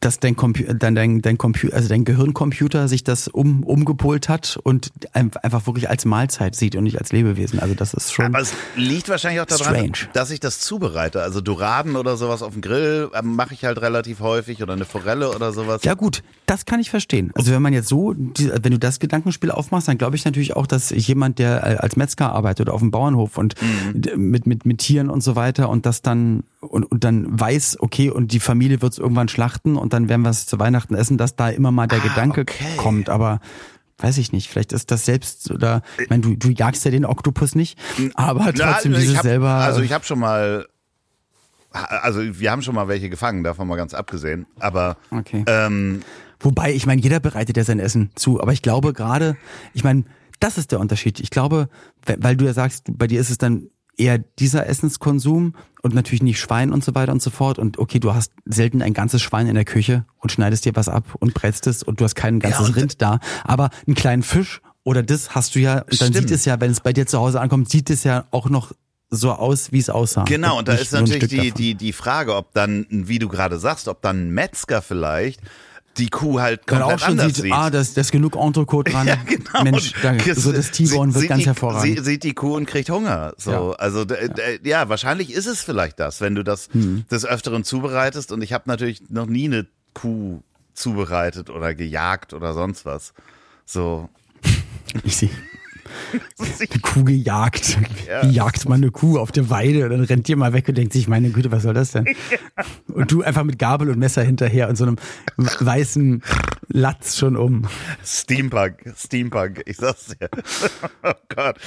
dass dein Computer, dein, dein, dein Computer, also dein Gehirncomputer sich das um, umgepolt hat und ein- einfach wirklich als Mahlzeit sieht und nicht als Lebewesen. Also das ist schon. Aber es liegt wahrscheinlich auch daran, Strange. dass ich das zubereite. Also Doraden oder sowas auf dem Grill ähm, mache ich halt relativ häufig oder eine Forelle oder sowas. Ja gut, das kann ich verstehen. Also wenn man jetzt so, wenn du das Gedankenspiel aufmachst, dann glaube ich natürlich auch, dass jemand, der äh, als Metzger arbeitet oder auf dem Bauernhof und Mhm. mit, mit, mit Tieren und so weiter und das dann und, und dann weiß, okay, und die Familie wird es irgendwann schlachten und dann werden wir es zu Weihnachten essen, dass da immer mal der Ah, Gedanke okay. kommt. Aber weiß ich nicht, vielleicht ist das selbst oder ich meine, du, du jagst ja den Oktopus nicht, aber trotzdem Na, dieses hab, selber. Also ich habe schon mal, also wir haben schon mal welche gefangen, davon mal ganz abgesehen. Aber Okay. ähm, Wobei, ich meine, jeder bereitet ja sein Essen zu. Aber ich glaube gerade, ich meine, das ist der Unterschied. Ich glaube, we- weil du ja sagst, bei dir ist es dann eher dieser Essenskonsum und natürlich nicht Schwein und so weiter und so fort. Und okay, du hast selten ein ganzes Schwein in der Küche und schneidest dir was ab und brätst es und du hast kein ganzes und- Rind da. Aber einen kleinen Fisch oder das hast du ja, und dann Stimmt. sieht es ja, wenn es bei dir zu Hause ankommt, sieht es ja auch noch so aus, wie es aussah. genau, und da ist natürlich die, davon. die, die Frage, ob dann, wie du gerade sagst, ob dann ein Metzger vielleicht die Kuh halt komplett auch schon anders sieht, sieht. ah, da ist, genug Entrecote dran. [laughs] Ja, genau. Mensch, da, Und so das T-Bone wird ganz die, hervorragend. Sie, sieht die Kuh und kriegt Hunger. So, Ja. also d- ja, wahrscheinlich ist es vielleicht das, wenn du das Hm. des Öfteren zubereitest. Und ich habe natürlich noch nie eine Kuh zubereitet oder gejagt oder sonst was. So. [laughs] Ich sehe eine Kuh gejagt. Ja. Wie jagt man eine Kuh auf der Weide? Und dann rennt die mal weg und denkt sich, meine Güte, was soll das denn? Und du einfach mit Gabel und Messer hinterher und so einem weißen Latz schon um. Steampunk, Steampunk, ich sag's dir. [laughs] oh Gott.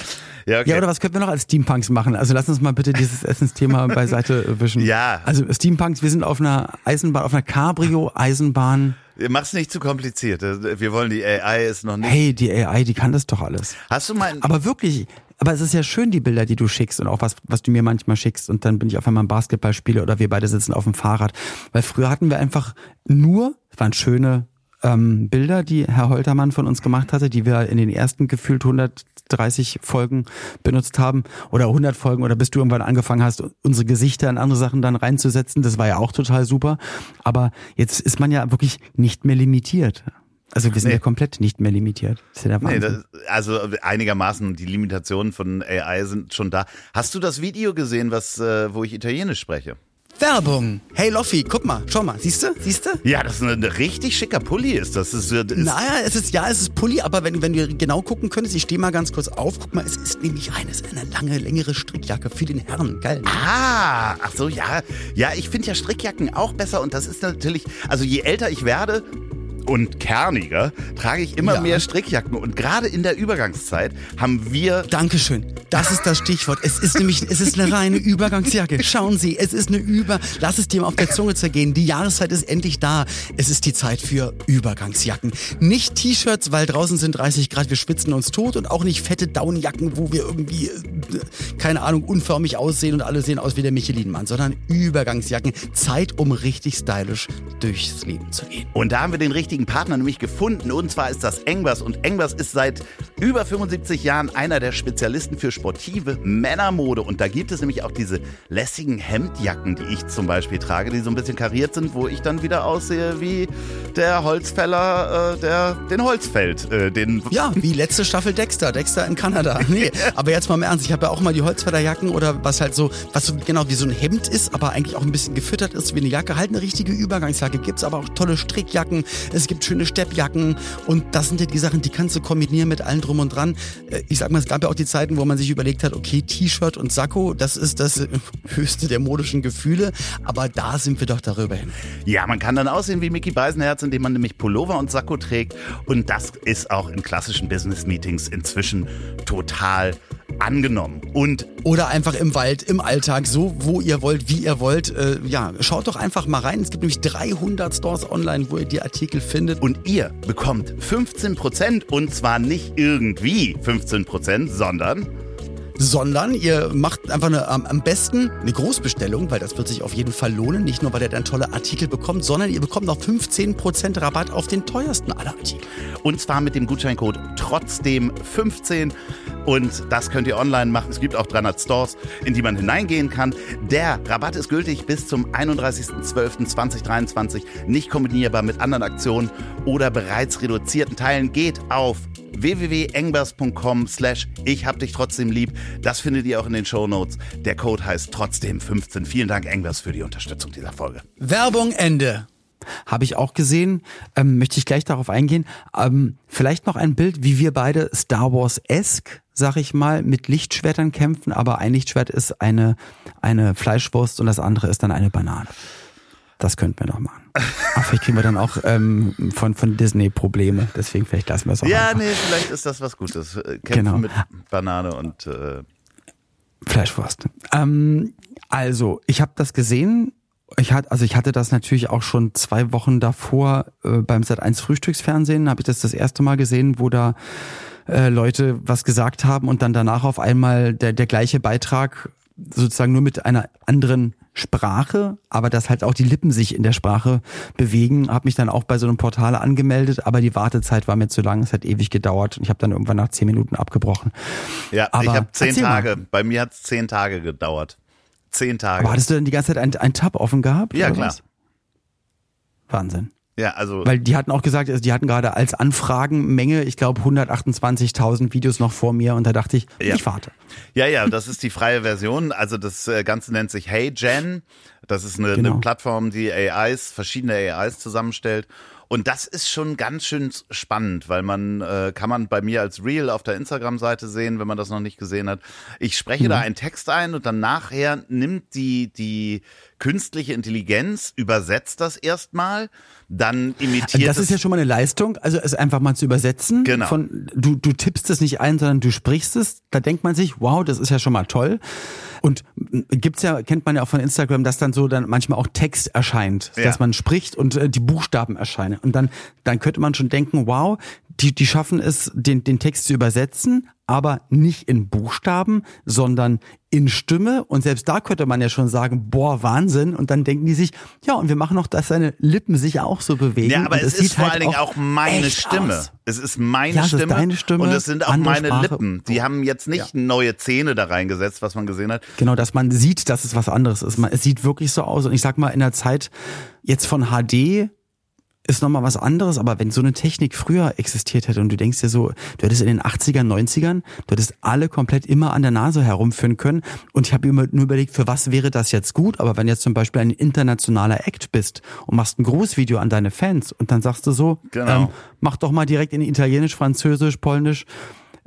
Ja, okay. Ja, oder was könnten wir noch als Steampunks machen? Also lass uns mal bitte dieses Essensthema beiseite wischen. Ja. Also Steampunks, wir sind auf einer Eisenbahn, auf einer Cabrio-Eisenbahn. Mach's nicht zu kompliziert. Wir wollen die AI ist noch nicht. Hey, die AI, die kann das doch alles. Hast du mal ein- Aber wirklich, aber es ist ja schön, die Bilder, die du schickst und auch was, was du mir manchmal schickst und dann bin ich auf einmal im Basketball spiele oder wir beide sitzen auf dem Fahrrad. Weil früher hatten wir einfach nur, es waren schöne ähm, Bilder, die Herr Holtermann von uns gemacht hatte, die wir in den ersten gefühlt 130 Folgen benutzt haben oder 100 Folgen oder bis du irgendwann angefangen hast, unsere Gesichter in andere Sachen dann reinzusetzen. Das war ja auch total super. Aber jetzt ist man ja wirklich nicht mehr limitiert. Also wir sind Nee. ja komplett nicht mehr limitiert. Das ist ja Nee, das, also einigermaßen die Limitationen von AI sind schon da. Hast du das Video gesehen, was, äh, wo ich Italienisch spreche? Werbung. Hey Loffi, guck mal, schau mal, siehst du? Siehst du? Ja, das ist ein richtig schicker Pulli ist. Das ist, ist Naja, es ist ja, es ist Pulli, aber wenn, wenn du genau gucken könntest, ich stehe mal ganz kurz auf, guck mal, es ist nämlich eines eine lange, längere Strickjacke für den Herrn. Geil. Ne? Ah, ach so, ja. Ja, ich finde ja Strickjacken auch besser und das ist natürlich, also je älter ich werde, und kerniger trage ich immer Ja. mehr Strickjacken. Und gerade in der Übergangszeit haben wir Dankeschön. Das ist das Stichwort. Es ist nämlich, es ist eine reine Übergangsjacke. Schauen Sie, es ist eine Über, lass es dir mal auf der Zunge zergehen. Die Jahreszeit ist endlich da. Es ist die Zeit für Übergangsjacken. Nicht T-Shirts, weil draußen sind 30 Grad, wir schwitzen uns tot und auch nicht fette Downjacken, wo wir irgendwie, äh, keine Ahnung, unförmig aussehen und alle sehen aus wie der Michelin-Mann, sondern Übergangsjacken. Zeit, um richtig stylisch durchs Leben zu gehen. Und da haben wir den richtigen Partner nämlich gefunden. Und zwar ist das Engbers. Und Engbers ist seit über 75 Jahren einer der Spezialisten für sportive Männermode. Und da gibt es nämlich auch diese lässigen Hemdjacken, die ich zum Beispiel trage, die so ein bisschen kariert sind, wo ich dann wieder aussehe wie der Holzfäller, äh, der den Holz fällt. Äh, den Ja, wie letzte Staffel Dexter, Dexter in Kanada. Nee, [laughs] aber jetzt mal im Ernst, ich habe ja auch mal die Holzfällerjacken oder was halt so, was so genau wie so ein Hemd ist, aber eigentlich auch ein bisschen gefüttert ist wie eine Jacke. Halt eine richtige Übergangsjacke. Gibt's aber auch tolle Strickjacken, es gibt schöne Steppjacken und das sind ja die Sachen, die kannst du kombinieren mit allem drum und dran. Äh, Ich sag mal, es gab ja auch die Zeiten, wo man sich überlegt hat, okay, T-Shirt und Sakko, das ist das [laughs] höchste der modischen Gefühle, aber da sind wir doch darüber hin. Ja, man kann dann aussehen wie Mickey Beisenherz, indem man nämlich Pullover und Sakko trägt. Und das ist auch in klassischen Business-Meetings inzwischen total angenommen. Und Oder einfach im Wald, im Alltag, so wo ihr wollt, wie ihr wollt. Äh, ja, schaut doch einfach mal rein. Es gibt nämlich 300 Stores online, wo ihr die Artikel findet. Und ihr bekommt 15% und zwar nicht irgendwie 15%, sondern sondern ihr macht einfach eine, am besten eine Großbestellung, weil das wird sich auf jeden Fall lohnen. Nicht nur, weil ihr dann tolle Artikel bekommt, sondern ihr bekommt noch 15% Rabatt auf den teuersten aller Artikel. und zwar mit dem Gutscheincode trotzdem 15 und das könnt ihr online machen. Es gibt auch 300 Stores, in die man hineingehen kann. Der Rabatt ist gültig bis zum 31.12.2023, nicht kombinierbar mit anderen Aktionen oder bereits reduzierten Teilen. Geht auf www.engbers.com slash ich hab dich trotzdem lieb. Das findet ihr auch in den Shownotes. Der Code heißt trotzdem 15. Vielen Dank, Engbers, für die Unterstützung dieser Folge. Werbung Ende. Habe ich auch gesehen, ähm, möchte ich gleich darauf eingehen. Ähm, vielleicht noch ein Bild, wie wir beide Star Wars-esque, sag ich mal, mit Lichtschwertern kämpfen, aber ein Lichtschwert ist eine, eine Fleischwurst und das andere ist dann eine Banane. Das könnten wir noch machen. Aber vielleicht kriegen wir dann auch ähm, von, von Disney Probleme, deswegen vielleicht lassen wir es auch Ja, einfach. nee, vielleicht ist das was Gutes. Äh, Kämpfen Genau. mit Banane und äh, Fleischwurst. Ähm, also, ich habe das gesehen. Ich hatte, also ich hatte das natürlich auch schon zwei Wochen davor äh, beim Sat1 Frühstücksfernsehen, habe ich das das erste Mal gesehen, wo da äh, Leute was gesagt haben und dann danach auf einmal der, der gleiche Beitrag sozusagen nur mit einer anderen Sprache, aber dass halt auch die Lippen sich in der Sprache bewegen, habe mich dann auch bei so einem Portal angemeldet, aber die Wartezeit war mir zu lang, es hat ewig gedauert und ich habe dann irgendwann nach zehn Minuten abgebrochen. ja, ich Aber habe zehn erzähl mal. Tage. Bei mir hat es zehn Tage gedauert. Zehn Tage. Aber hattest du denn die ganze Zeit ein, ein Tab offen gehabt? ja, klar. was? Wahnsinn. Ja, also Weil die hatten auch gesagt, also die hatten gerade als Anfragenmenge, ich glaube 128.000 Videos noch vor mir und da dachte ich, Ja. ich warte. Ja, ja, das ist die freie Version. Also das äh, Ganze nennt sich Hey Gen. Das ist eine, Genau. eine Plattform, die AIs, verschiedene AIs zusammenstellt. Und das ist schon ganz schön spannend, weil man äh, kann man bei mir als Reel auf der Instagram-Seite sehen, wenn man das noch nicht gesehen hat. Ich spreche Mhm. da einen Text ein und dann nachher nimmt die die künstliche Intelligenz übersetzt das erstmal, dann imitiert Das es ist ja schon mal eine Leistung, also es einfach mal zu übersetzen. Genau. Von, du, du tippst es nicht ein, sondern du sprichst es. Da denkt man sich, wow, das ist ja schon mal toll. Und gibt's ja, kennt man ja auch von Instagram, dass dann so dann manchmal auch Text erscheint, Ja. dass man spricht und äh, die Buchstaben erscheinen. Und dann, dann könnte man schon denken, wow, die, die schaffen es, den, den Text zu übersetzen, aber nicht in Buchstaben, sondern in Stimme. Und selbst da könnte man ja schon sagen, boah, Wahnsinn. Und dann denken die sich, ja, und wir machen noch, dass seine Lippen sich auch so bewegen. Ja, aber und es, sieht ist vor halt allen Dingen auch meine Stimme. aus. Es ist meine Ja, es ist Stimme, deine Stimme, und es sind auch meine Sprache. Lippen. Die haben jetzt nicht neue Zähne da reingesetzt, was man gesehen hat. Genau, dass man sieht, dass es was anderes ist. Man, es sieht wirklich so aus. Und ich sag mal, in der Zeit jetzt von HD ist nochmal was anderes, aber wenn so eine Technik früher existiert hätte und du denkst dir so, du hättest in den 80ern, 90ern, du hättest alle komplett immer an der Nase herumführen können und ich habe mir nur überlegt, für was wäre das jetzt gut, aber wenn jetzt zum Beispiel ein internationaler Act bist und machst ein Grußvideo an deine Fans und dann sagst du so, Genau. ähm, mach doch mal direkt in Italienisch, Französisch, Polnisch,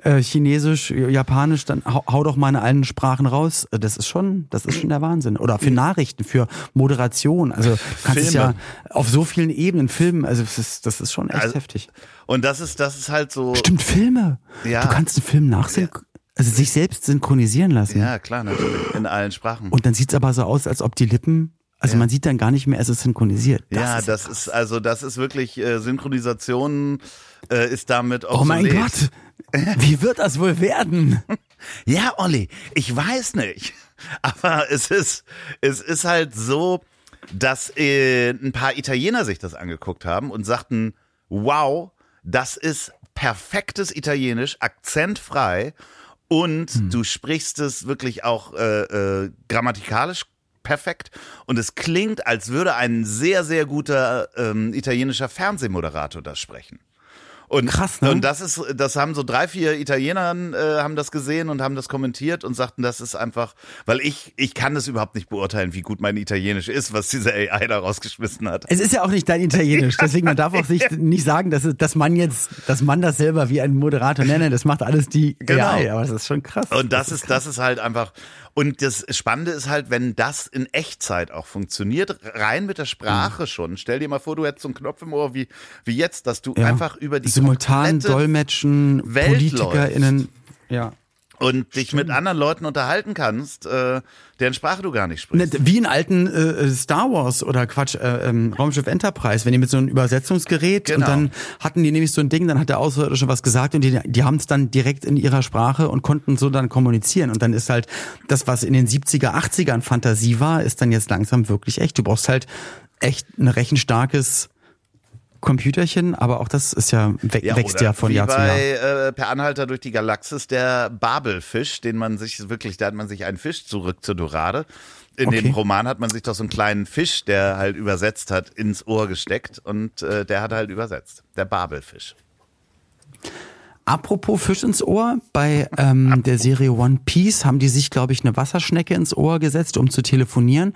äh, Chinesisch, Japanisch, dann hau, hau doch mal in allen Sprachen raus. Das ist schon, das ist schon der Wahnsinn. Oder für Nachrichten, für Moderation. Also du kannst es ja auf so vielen Ebenen filmen. Also das ist, das ist schon echt Also- heftig. Und das ist, das ist halt so. Stimmt, Filme. Ja. Du kannst einen Film nachsynchronisieren. Also sich selbst synchronisieren lassen. Ja, klar, natürlich. In allen Sprachen. Und dann sieht's aber so aus, als ob die Lippen, also man sieht dann gar nicht mehr, es ist synchronisiert. Das ja, ist das ist, also das ist wirklich, äh, Synchronisation äh, ist damit Oh mein obsolet. Gott, [laughs] wie wird das wohl werden? Ja, Olli, ich weiß nicht. [laughs] Aber es ist, es ist halt so, dass äh, ein paar Italiener sich das angeguckt haben und sagten, wow, das ist perfektes Italienisch, akzentfrei und Hm. du sprichst es wirklich auch äh, äh, grammatikalisch perfekt und es klingt, als würde ein sehr, sehr guter ähm, italienischer Fernsehmoderator das sprechen. Und, Krass, ne? Und das ist, das haben so drei, vier Italiener äh, haben das gesehen und haben das kommentiert und sagten, das ist einfach, weil ich, ich kann es überhaupt nicht beurteilen, wie gut mein Italienisch ist, was diese AI da rausgeschmissen hat. Es ist ja auch nicht dein Italienisch, [laughs] deswegen man darf auch sich nicht sagen, dass, dass man jetzt, dass man das selber wie ein Moderator, nein, nein, das macht alles die Genau. AI, aber das ist schon krass. Und das ist, das ist halt einfach, und das Spannende ist halt, wenn das in Echtzeit auch funktioniert, rein mit der Sprache schon. Stell dir mal vor, du hättest so einen Knopf im Ohr wie, wie jetzt, dass du Ja. einfach über die simultan dolmetschen, Welt PolitikerInnen, ja. und dich mit anderen Leuten unterhalten kannst, äh, deren Sprache du gar nicht sprichst. Ne, Wie in alten äh, Star Wars oder Quatsch, äh, ähm, Raumschiff Enterprise, wenn die mit so einem Übersetzungsgerät Genau. und dann hatten die nämlich so ein Ding, dann hat der Außerirdische was gesagt und die, die haben es dann direkt in ihrer Sprache und konnten so dann kommunizieren. Und dann ist halt das, was in den 70er, 80ern Fantasie war, ist dann jetzt langsam wirklich echt. Du brauchst halt echt ein rechenstarkes Computerchen, aber auch das ist ja, we wächst oder ja von Jahr zu Jahr. bei äh, Per Anhalter durch die Galaxis der Babelfisch, den man sich wirklich, da hat man sich einen Fisch zurück zur Dorade. In Okay. dem Roman hat man sich doch so einen kleinen Fisch, der halt übersetzt hat, ins Ohr gesteckt und äh, der hat halt übersetzt. Der Babelfisch. Apropos Fisch ins Ohr, bei ähm, der Serie One Piece haben die sich, glaube ich, eine Wasserschnecke ins Ohr gesetzt, um zu telefonieren.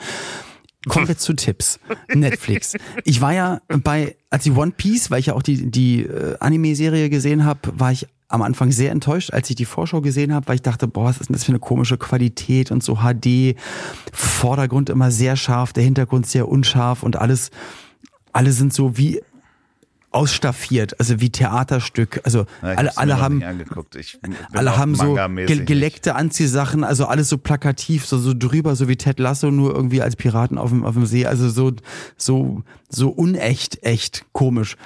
Kommen wir zu Tipps. Netflix. Ich war ja bei, als ich One Piece, weil ich ja auch die, die äh, Anime-Serie gesehen habe, war ich am Anfang sehr enttäuscht, als ich die Vorschau gesehen habe, weil ich dachte, boah, was ist denn das für eine komische Qualität und so HD, Vordergrund immer sehr scharf, der Hintergrund sehr unscharf und alles, alle sind so wie ausstaffiert, also wie Theaterstück. Also Ja, alle, alle haben alle haben so ge geleckte Anziehsachen, also alles so plakativ, so, so drüber, so wie Ted Lasso, nur irgendwie als Piraten auf dem, auf dem See, also so, so, so unecht, echt komisch.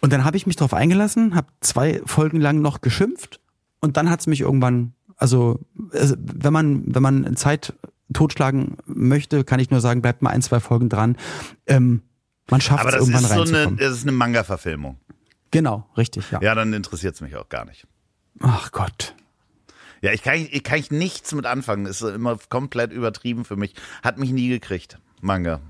Und dann habe ich mich drauf eingelassen, habe zwei Folgen lang noch geschimpft und dann hat's mich irgendwann, also, also wenn man, wenn man Zeit totschlagen möchte, kann ich nur sagen, bleibt mal ein, zwei Folgen dran. Ähm, man schafft Aber es das irgendwann ist so eine, das ist eine Manga-Verfilmung. genau, richtig, ja. Ja, dann interessiert es mich auch gar nicht. Ach Gott. Ja, ich kann, ich kann ich nichts mit anfangen. Ist immer komplett übertrieben für mich. Hat mich nie gekriegt. Manga.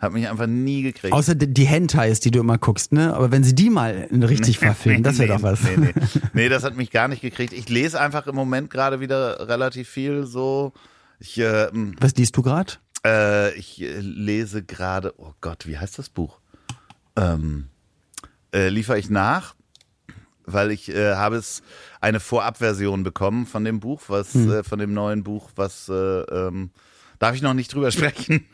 Hat mich einfach nie gekriegt. Außer die, die Hentais, die du immer guckst, ne? Aber wenn sie die mal richtig [laughs] verfilmen, das wäre Nee, doch was. Nee, nee. nee, das hat mich gar nicht gekriegt. Ich lese einfach im Moment gerade wieder relativ viel so. Ich, äh, Was liest du gerade? Äh, ich äh, lese gerade, oh Gott, wie heißt das Buch? Ähm, äh, liefere ich nach, weil ich äh, habe es eine Vorabversion bekommen von dem Buch, was Hm. äh, von dem neuen Buch, was äh, ähm, darf ich noch nicht drüber [laughs] sprechen.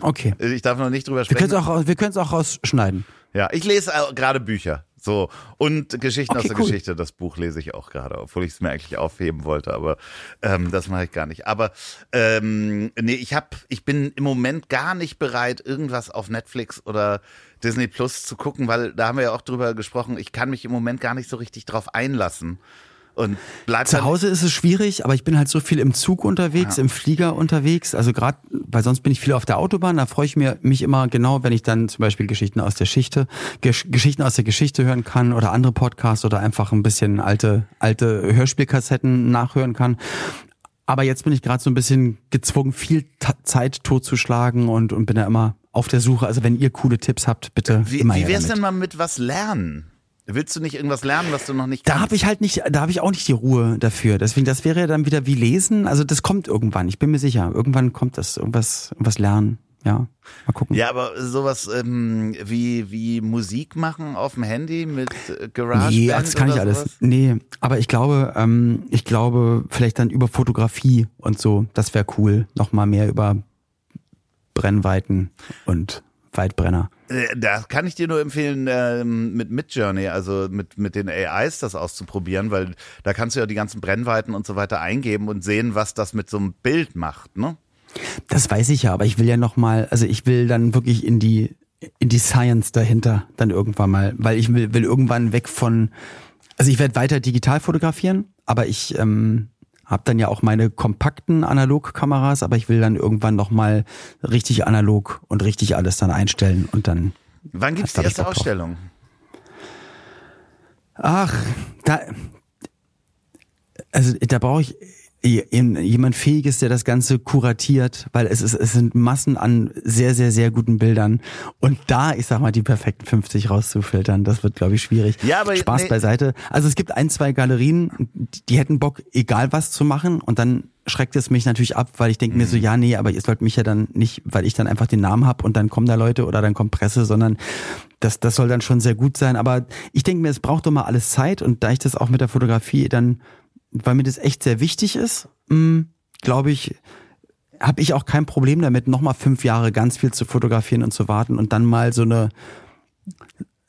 Okay. Ich darf noch nicht drüber Wir sprechen. können es auch, wir auch rausschneiden. Ja, ich lese äh, gerade Bücher. So. Und Geschichten Okay, aus der cool. Geschichte, das Buch lese ich auch gerade, obwohl ich es mir eigentlich aufheben wollte, aber ähm, das mache ich gar nicht. Aber ähm, nee, ich hab, ich bin im Moment gar nicht bereit, irgendwas auf Netflix oder Disney Plus zu gucken, weil da haben wir ja auch drüber gesprochen, ich kann mich im Moment gar nicht so richtig drauf einlassen. Und bleib Zu Hause ist es schwierig, aber ich bin halt so viel im Zug unterwegs, im Flieger unterwegs. Also gerade, weil sonst bin ich viel auf der Autobahn. Da freue ich mir, mich immer genau, wenn ich dann zum Beispiel Geschichten aus der Geschichte, Gesch Geschichten aus der Geschichte hören kann oder andere Podcasts oder einfach ein bisschen alte, alte Hörspielkassetten nachhören kann. Aber jetzt bin ich gerade so ein bisschen gezwungen, viel Zeit totzuschlagen und, und bin da immer auf der Suche. Also wenn ihr coole Tipps habt, bitte wie, immer wie wär's damit. denn mal mit was lernen? Willst du nicht irgendwas lernen, was du noch nicht Da kannst? habe ich halt nicht, da habe ich auch nicht die Ruhe dafür. Deswegen, das wäre ja dann wieder wie lesen. Also das kommt irgendwann. Ich bin mir sicher. Irgendwann kommt das, irgendwas, irgendwas lernen. ja, mal gucken. Ja, aber sowas ähm, wie, wie Musik machen auf dem Handy mit äh, GarageBand Nee, das kann ich alles. sowas? Nee, aber ich glaube, ähm, ich glaube, vielleicht dann über Fotografie und so, das wäre cool. Nochmal mehr über Brennweiten und Weitbrenner. Äh, Da kann ich dir nur empfehlen, ähm, mit Midjourney, also mit, mit den AIs das auszuprobieren, weil da kannst du ja die ganzen Brennweiten und so weiter eingeben und sehen, was das mit so einem Bild macht, ne? Das weiß ich ja, aber ich will ja nochmal, also ich will dann wirklich in die, in die Science dahinter dann irgendwann mal, weil ich will, will irgendwann weg von, also ich werde weiter digital fotografieren, aber ich ähm, habe dann ja auch meine kompakten Analogkameras, aber ich will dann irgendwann nochmal richtig analog und richtig alles dann einstellen und dann, Wann gibt's die hab erste. Ausstellung? ach, da, also da brauche ich jemand Fähiges, der das Ganze kuratiert, weil es ist, es sind Massen an sehr, sehr, sehr guten Bildern. Und da, ich sag mal, die perfekten 50 rauszufiltern, das wird, glaube ich, schwierig. Ja, aber Spaß nee. beiseite. Also es gibt ein, zwei Galerien, die hätten Bock, egal was zu machen. Und dann schreckt es mich natürlich ab, weil ich denke mir so, Mhm. ja, nee, aber ihr sollt mich ja dann nicht, weil ich dann einfach den Namen hab und dann kommen da Leute oder dann kommt Presse, sondern das, das soll dann schon sehr gut sein. Aber ich denke mir, es braucht doch mal alles Zeit und da ich das auch mit der Fotografie dann, weil mir das echt sehr wichtig ist, glaube ich, habe ich auch kein Problem damit, nochmal fünf Jahre ganz viel zu fotografieren und zu warten und dann mal so eine,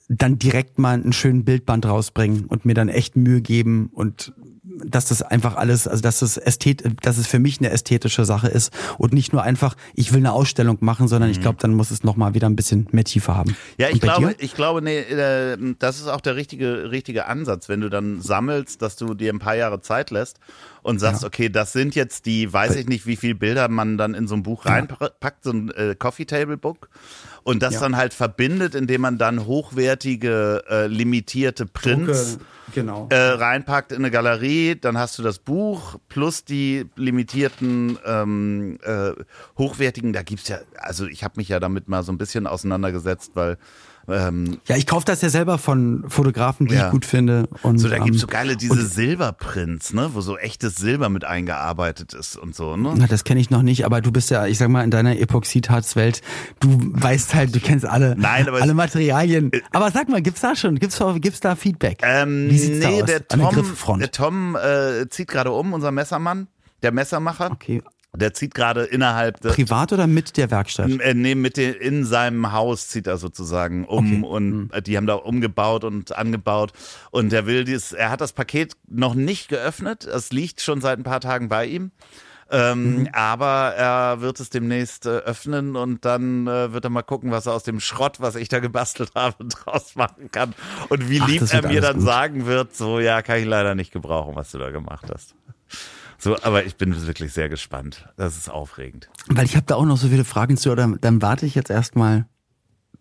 dann direkt mal einen schönen Bildband rausbringen und mir dann echt Mühe geben und dass das einfach alles, also dass es ästhet, dass es für mich eine ästhetische Sache ist und nicht nur einfach, ich will eine Ausstellung machen, sondern ich glaube, dann muss es nochmal wieder ein bisschen mehr Tiefe haben. Mhm. Ja, ich glaube, dir? ich glaube, nee, äh, das ist auch der richtige, richtige Ansatz, wenn du dann sammelst, dass du dir ein paar Jahre Zeit lässt und sagst, Ja. okay, das sind jetzt die, weiß ich nicht, wie viele Bilder man dann in so ein Buch reinpackt, so ein äh, Coffee Table Book und das Ja. dann halt verbindet, indem man dann hochwertige, äh, limitierte Prints genau. äh, reinpackt in eine Galerie, dann hast du das Buch plus die limitierten, ähm, äh, hochwertigen, da gibt's ja, also ich habe mich ja damit mal so ein bisschen auseinandergesetzt, weil ähm, Ja, ich kaufe das ja selber von Fotografen, die Ja. ich gut finde. Und, so, da gibt's ähm, so geile diese Silberprints, ne, wo so echtes Silber mit eingearbeitet ist und so, ne? Na, das kenne ich noch nicht, aber du bist ja, ich sag mal, in deiner Epoxidharzwelt, du weißt halt, du kennst alle, Nein, aber es- alle Materialien. Aber sag mal, gibt's da schon, gibt's, gibt's da Feedback? Ähm, Wie sieht's nee, da aus? der der Tom, Griffefront. der Tom äh, zieht gerade um, unser Messermann, der Messermacher. Okay. Der zieht gerade innerhalb des, Privat oder mit der Werkstatt? Äh, nee, mit den, in seinem Haus zieht er sozusagen um Okay. und äh, die haben da umgebaut und angebaut und er will dies, er hat das Paket noch nicht geöffnet, es liegt schon seit ein paar Tagen bei ihm. Ähm, Aber er wird es demnächst äh, öffnen und dann äh, wird er mal gucken, was er aus dem Schrott, was ich da gebastelt [laughs] habe, draus machen kann. Und wie Ach, lieb er mir dann gut. sagen wird, so ja, kann ich leider nicht gebrauchen, was du da gemacht hast. So, aber ich bin wirklich sehr gespannt. Das ist aufregend. Weil ich habe da auch noch so viele Fragen zu, oder dann warte ich jetzt erstmal,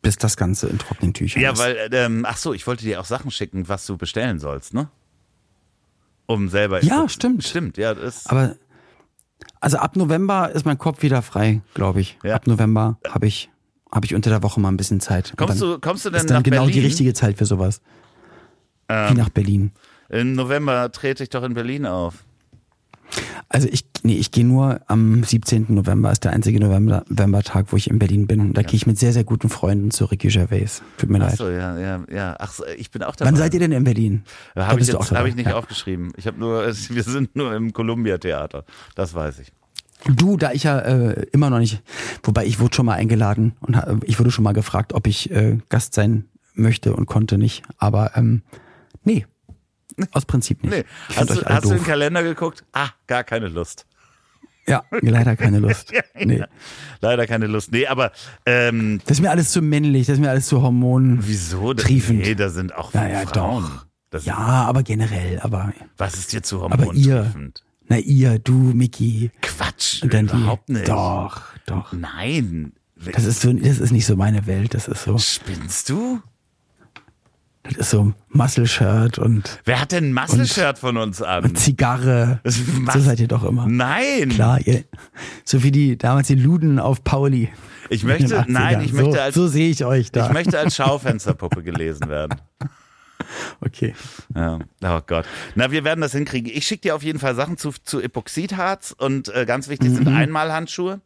bis das Ganze in trockenen Tüchern Ja, ist. weil, ähm, ach so, ich wollte dir auch Sachen schicken, was du bestellen sollst, ne? Um selber. Ja, stimmt. Stimmt, ja, das. Aber also ab November ist mein Kopf wieder frei, glaube ich. Ja. Ab November habe ich habe ich unter der Woche mal ein bisschen Zeit. Kommst du, kommst du denn ist dann nach genau Berlin? Ähm. die richtige Zeit für sowas. Wie nach Berlin. Im November trete ich doch in Berlin auf. Also ich, nee, ich gehe nur am 17. November, ist der einzige November- Novembertag, wo ich in Berlin bin. Und da gehe ich mit sehr, sehr guten Freunden zu Ricky Gervais. Tut mir Ach leid. so, ja, ja, ja. Ach ich bin auch dabei. Wann seid ihr denn in Berlin? Habe ich, jetzt- hab ich nicht Ja. aufgeschrieben. Ich habe nur, [laughs] wir sind nur im Columbia Theater. Das weiß ich. Du, da ich ja äh, immer noch nicht, wobei ich wurde schon mal eingeladen und ich wurde schon mal gefragt, ob ich äh, Gast sein möchte und konnte nicht. Aber ähm, nee, [laughs] aus Prinzip nicht. Nee. Hast, du, hast du in den. Kalender geguckt? Ah, gar keine Lust. Ja, leider keine [laughs] Lust. Nee. Leider keine Lust. Nee, aber ähm, Das ist mir alles zu männlich, das ist mir alles zu Hormonen. wieso? Triefend. Nee, da sind auch Ja, ja, Frauen. doch. Das, Ja, aber generell, aber Was ist dir zu Aber ihr- na ihr, du, Mickey. Quatsch, Und dann die, überhaupt nicht. Doch, doch. Nein. Das ist so, das ist nicht so meine Welt. Das ist so, Spinnst du? Das ist so Muscle Shirt und, Wer hat denn ein Muscle-Shirt von uns an? und Zigarre. So seid ihr doch immer. Nein. Klar, ihr, so wie die damals die Luden auf Pauli. Ich möchte, 80ern. nein, ich so, möchte als, so sehe ich euch da. ich möchte als Schaufensterpuppe gelesen werden. [laughs] Okay. Ja. Oh Gott. Na, wir werden das hinkriegen. Ich schicke dir auf jeden Fall Sachen zu, zu Epoxidharz und äh, ganz wichtig sind Einmalhandschuhe.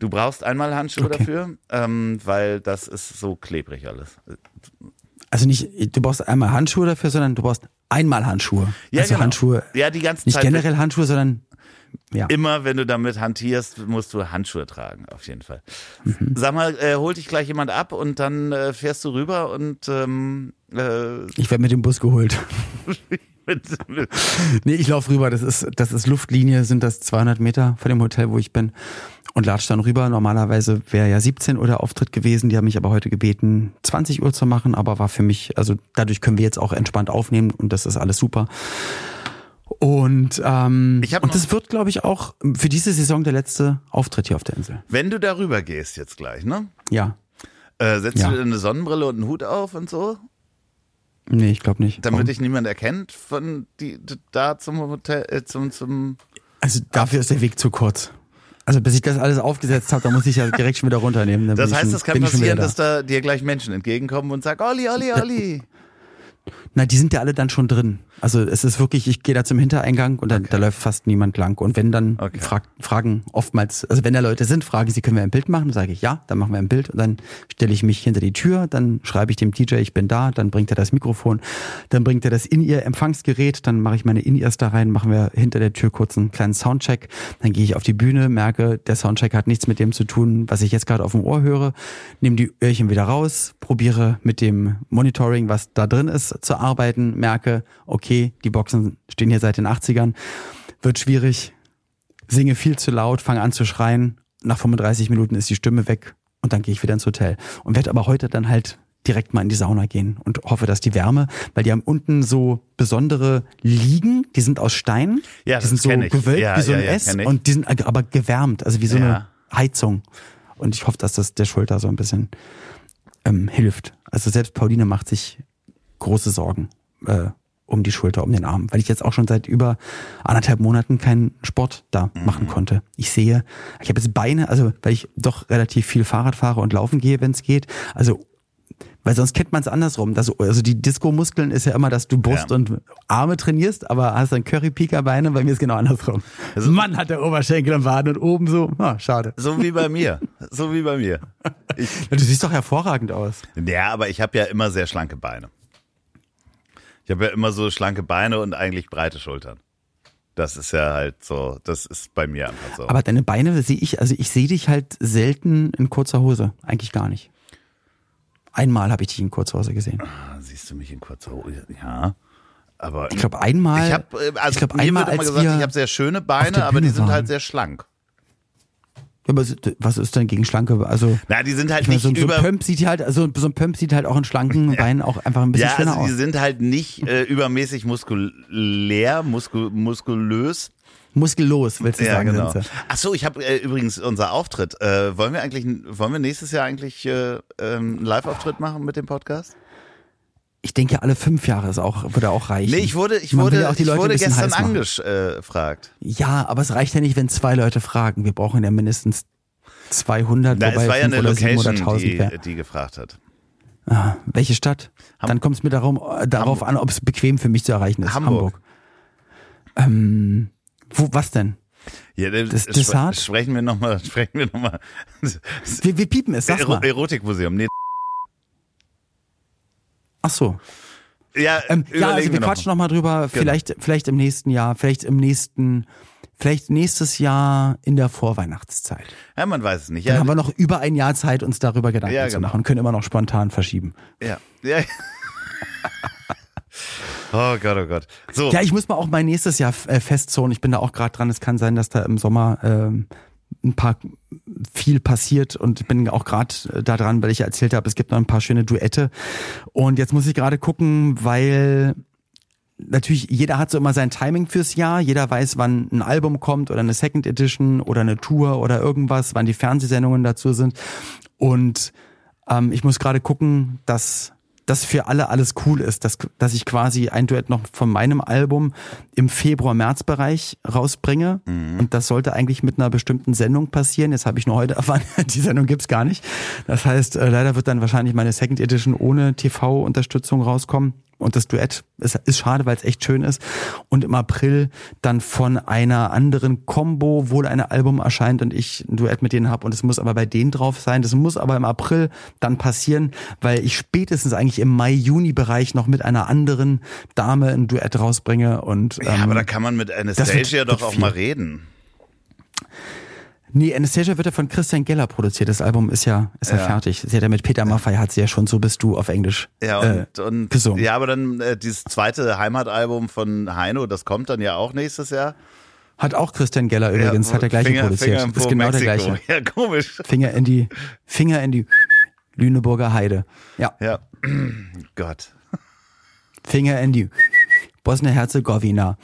Du brauchst Einmalhandschuhe Okay. dafür, ähm, weil das ist so klebrig alles. Also nicht, du brauchst einmal Handschuhe dafür, sondern du brauchst einmal Handschuhe. Ja, also genau. Handschuhe. Ja, die ganze Nicht Zeit. generell Handschuhe, sondern ja. Immer wenn du damit hantierst, musst du Handschuhe tragen, auf jeden Fall. Mhm. Sag mal, äh, holt dich gleich jemand ab und dann äh, fährst du rüber und ähm, äh, Ich werde mit dem Bus geholt. [laughs] mit, [laughs] mit, Nee, ich laufe rüber. Das ist, das ist Luftlinie, sind das 200 Meter von dem Hotel, wo ich bin. Und latsch dann rüber. Normalerweise wäre ja 17 Uhr der Auftritt gewesen. Die haben mich aber heute gebeten, 20 Uhr zu machen. Aber war für mich, also dadurch können wir jetzt auch entspannt aufnehmen und das ist alles super. Und, ähm, und das wird, glaube ich, auch für diese Saison der letzte Auftritt hier auf der Insel. wenn du darüber gehst jetzt gleich, ne? Ja. Äh, setzt Ja. du dir eine Sonnenbrille und einen Hut auf und so, Nee, ich glaube nicht. damit dich niemand erkennt von die, da zum Hotel, äh, zum zum. Also dafür ist der Weg zu kurz. Also bis ich das alles aufgesetzt habe, da muss ich ja direkt schon wieder runternehmen. Das heißt, es kann passieren, da. dass da dir gleich Menschen entgegenkommen und sagen, Olli, Olli, Olli. [laughs] Na, die sind ja alle dann schon drin. Also es ist wirklich, ich gehe da zum Hintereingang und dann, da läuft fast niemand lang. Und wenn dann Okay. frag, fragen oftmals, also wenn da Leute sind, fragen sie, können wir ein Bild machen? Dann sage ich ja, dann machen wir ein Bild und dann stelle ich mich hinter die Tür, dann schreibe ich dem DJ, ich bin da, dann bringt er das Mikrofon, dann bringt er das In-Ear-Empfangsgerät, dann mache ich meine In-Ears da rein, machen wir hinter der Tür kurz einen kleinen Soundcheck, dann gehe ich auf die Bühne, merke, der Soundcheck hat nichts mit dem zu tun, was ich jetzt gerade auf dem Ohr höre, nehme die Öhrchen wieder raus, probiere mit dem Monitoring, was da drin ist, zu arbeiten, merke, okay, die Boxen stehen hier seit den 80ern, wird schwierig, singe viel zu laut, fange an zu schreien, nach 35 Minuten ist die Stimme weg und dann gehe ich wieder ins Hotel. Und werde aber heute dann halt direkt mal in die Sauna gehen und hoffe, dass die Wärme, weil die haben unten so besondere Liegen, die sind aus Stein, Ja, die sind so ich. gewölbt Ja, wie so ein ja, S und die sind aber gewärmt, also wie so eine Heizung. Und ich hoffe, dass das der Schulter so ein bisschen ähm, hilft. Also selbst Pauline macht sich große Sorgen äh, um die Schulter, um den Arm, weil ich jetzt auch schon seit über anderthalb Monaten keinen Sport da Mhm. machen konnte. Ich sehe, ich habe jetzt Beine, also weil ich doch relativ viel Fahrrad fahre und laufen gehe, wenn es geht. Also weil sonst kennt man es andersrum. Das, also die Disco-Muskeln ist ja immer, dass du Brust Ja. und Arme trainierst, aber hast dann Curry-Pika-Beine. Bei mir ist genau andersrum. Also Mann hat der Oberschenkel am Waden und oben so. Ah, schade. So wie bei mir. So wie bei mir. [laughs] Ich, Du siehst doch hervorragend aus. ja, aber ich habe ja immer sehr schlanke Beine. Ich habe ja immer so schlanke Beine und eigentlich breite Schultern. Das ist ja halt so, das ist bei mir einfach so. Aber deine Beine sehe ich, also ich sehe dich halt selten in kurzer Hose. Eigentlich gar nicht. Einmal habe ich dich in kurzer Hose gesehen. Ah, Siehst du mich in kurzer Hose? Ja. Aber Ich glaube einmal. ich habe, also ich glaube mir einmal, wird immer als gesagt, wir ich habe sehr schöne Beine, aber die sind waren. halt sehr schlank. Ja, aber was ist denn gegen schlanke? Also Na, die sind halt meine, nicht so, ein- so über ein Pump sieht halt, also so ein Pump sieht halt auch in schlanken Beinen auch einfach ein bisschen Ja, schöner also die aus. sind halt nicht äh, übermäßig muskulär, muskul muskulös. Muskellos, willst du Ja, sagen? genau. Ach so, ich habe äh, übrigens unser Auftritt. Äh, wollen wir eigentlich, wollen wir nächstes Jahr eigentlich äh, ähm, einen Live-Auftritt machen mit dem Podcast? Ich denke, alle fünf Jahre ist auch, würde auch reichen. Nee, ich wurde, ich Man wurde, ja ich wurde gestern angefragt. Ja, aber es reicht ja nicht, wenn zwei Leute fragen. Wir brauchen ja mindestens 200, Na, wobei es war ja 5 eine oder 7 oder Location, 1000 die, die gefragt hat. Ah, welche Stadt? Ham- Dann kommt es mir darum, äh, darauf an, ob es bequem für mich zu erreichen ist. Hamburg. Ähm, wo, was denn? Ja, äh, Das- spre- das? Sprechen wir nochmal, [laughs] sprechen wir nochmal. Wir, wir piepen es, sag's mal. Erotikmuseum. Nee. Ach so. Ja, Ähm, ja, also wir noch quatschen noch mal drüber. Vielleicht, vielleicht im nächsten Jahr, vielleicht im nächsten, vielleicht nächstes Jahr in der Vorweihnachtszeit. Ja, man weiß es nicht. Dann Ja, haben wir noch über ein Jahr Zeit, uns darüber Gedanken Ja, zu genau. machen. Können immer noch spontan verschieben. ja, ja. [laughs] oh Gott, oh Gott. So, Ja, ich muss mal auch mein nächstes Jahr äh, festzurren. Ich bin da auch gerade dran. Es kann sein, dass da im Sommer ähm, ein paar viel passiert und ich bin auch gerade da dran, weil ich erzählt habe, es gibt noch ein paar schöne Duette. Und jetzt muss ich gerade gucken, weil natürlich jeder hat so immer sein Timing fürs Jahr. Jeder weiß, wann ein Album kommt oder eine Second Edition oder eine Tour oder irgendwas, wann die Fernsehsendungen dazu sind. Und ähm, ich muss gerade gucken, dass das für alle alles cool ist, dass, dass ich quasi ein Duett noch von meinem Album im Februar-März-Bereich rausbringe. Und das sollte eigentlich mit einer bestimmten Sendung passieren. Jetzt habe ich nur heute [laughs] erfahren, die Sendung gibt's gar nicht. Das heißt, äh, leider wird dann wahrscheinlich meine Second Edition ohne TV-Unterstützung rauskommen, und das Duett ist, ist schade, weil es echt schön ist. Und im April dann von einer anderen Combo wohl ein Album erscheint und ich ein Duett mit denen habe und es muss aber bei denen drauf sein. Das muss aber im April dann passieren, weil ich spätestens eigentlich im Mai-Juni-Bereich noch mit einer anderen Dame ein Duett rausbringe. Und, ja, ähm, aber da kann man mit Anastasia wird- doch wird auch viel. mal reden. Nee, Anastasia wird ja von Christian Geller produziert. Das Album ist ja, ist ja, Ja. fertig. Sie hat ja mit Peter Maffay hat sie ja schon So bist du auf Englisch Ja, äh, und, und gesungen. ja, aber dann äh, dieses zweite Heimatalbum von Heino, das kommt dann ja auch nächstes Jahr. Hat auch Christian Geller übrigens, ja, hat der gleiche Finger, produziert. Finger ist genau der Mexiko. gleiche. Ja, komisch. Finger in die, Finger in die Lüneburger Heide. Ja, Ja, [clears throat] Gott. Finger in die Bosnien-Herzegowina.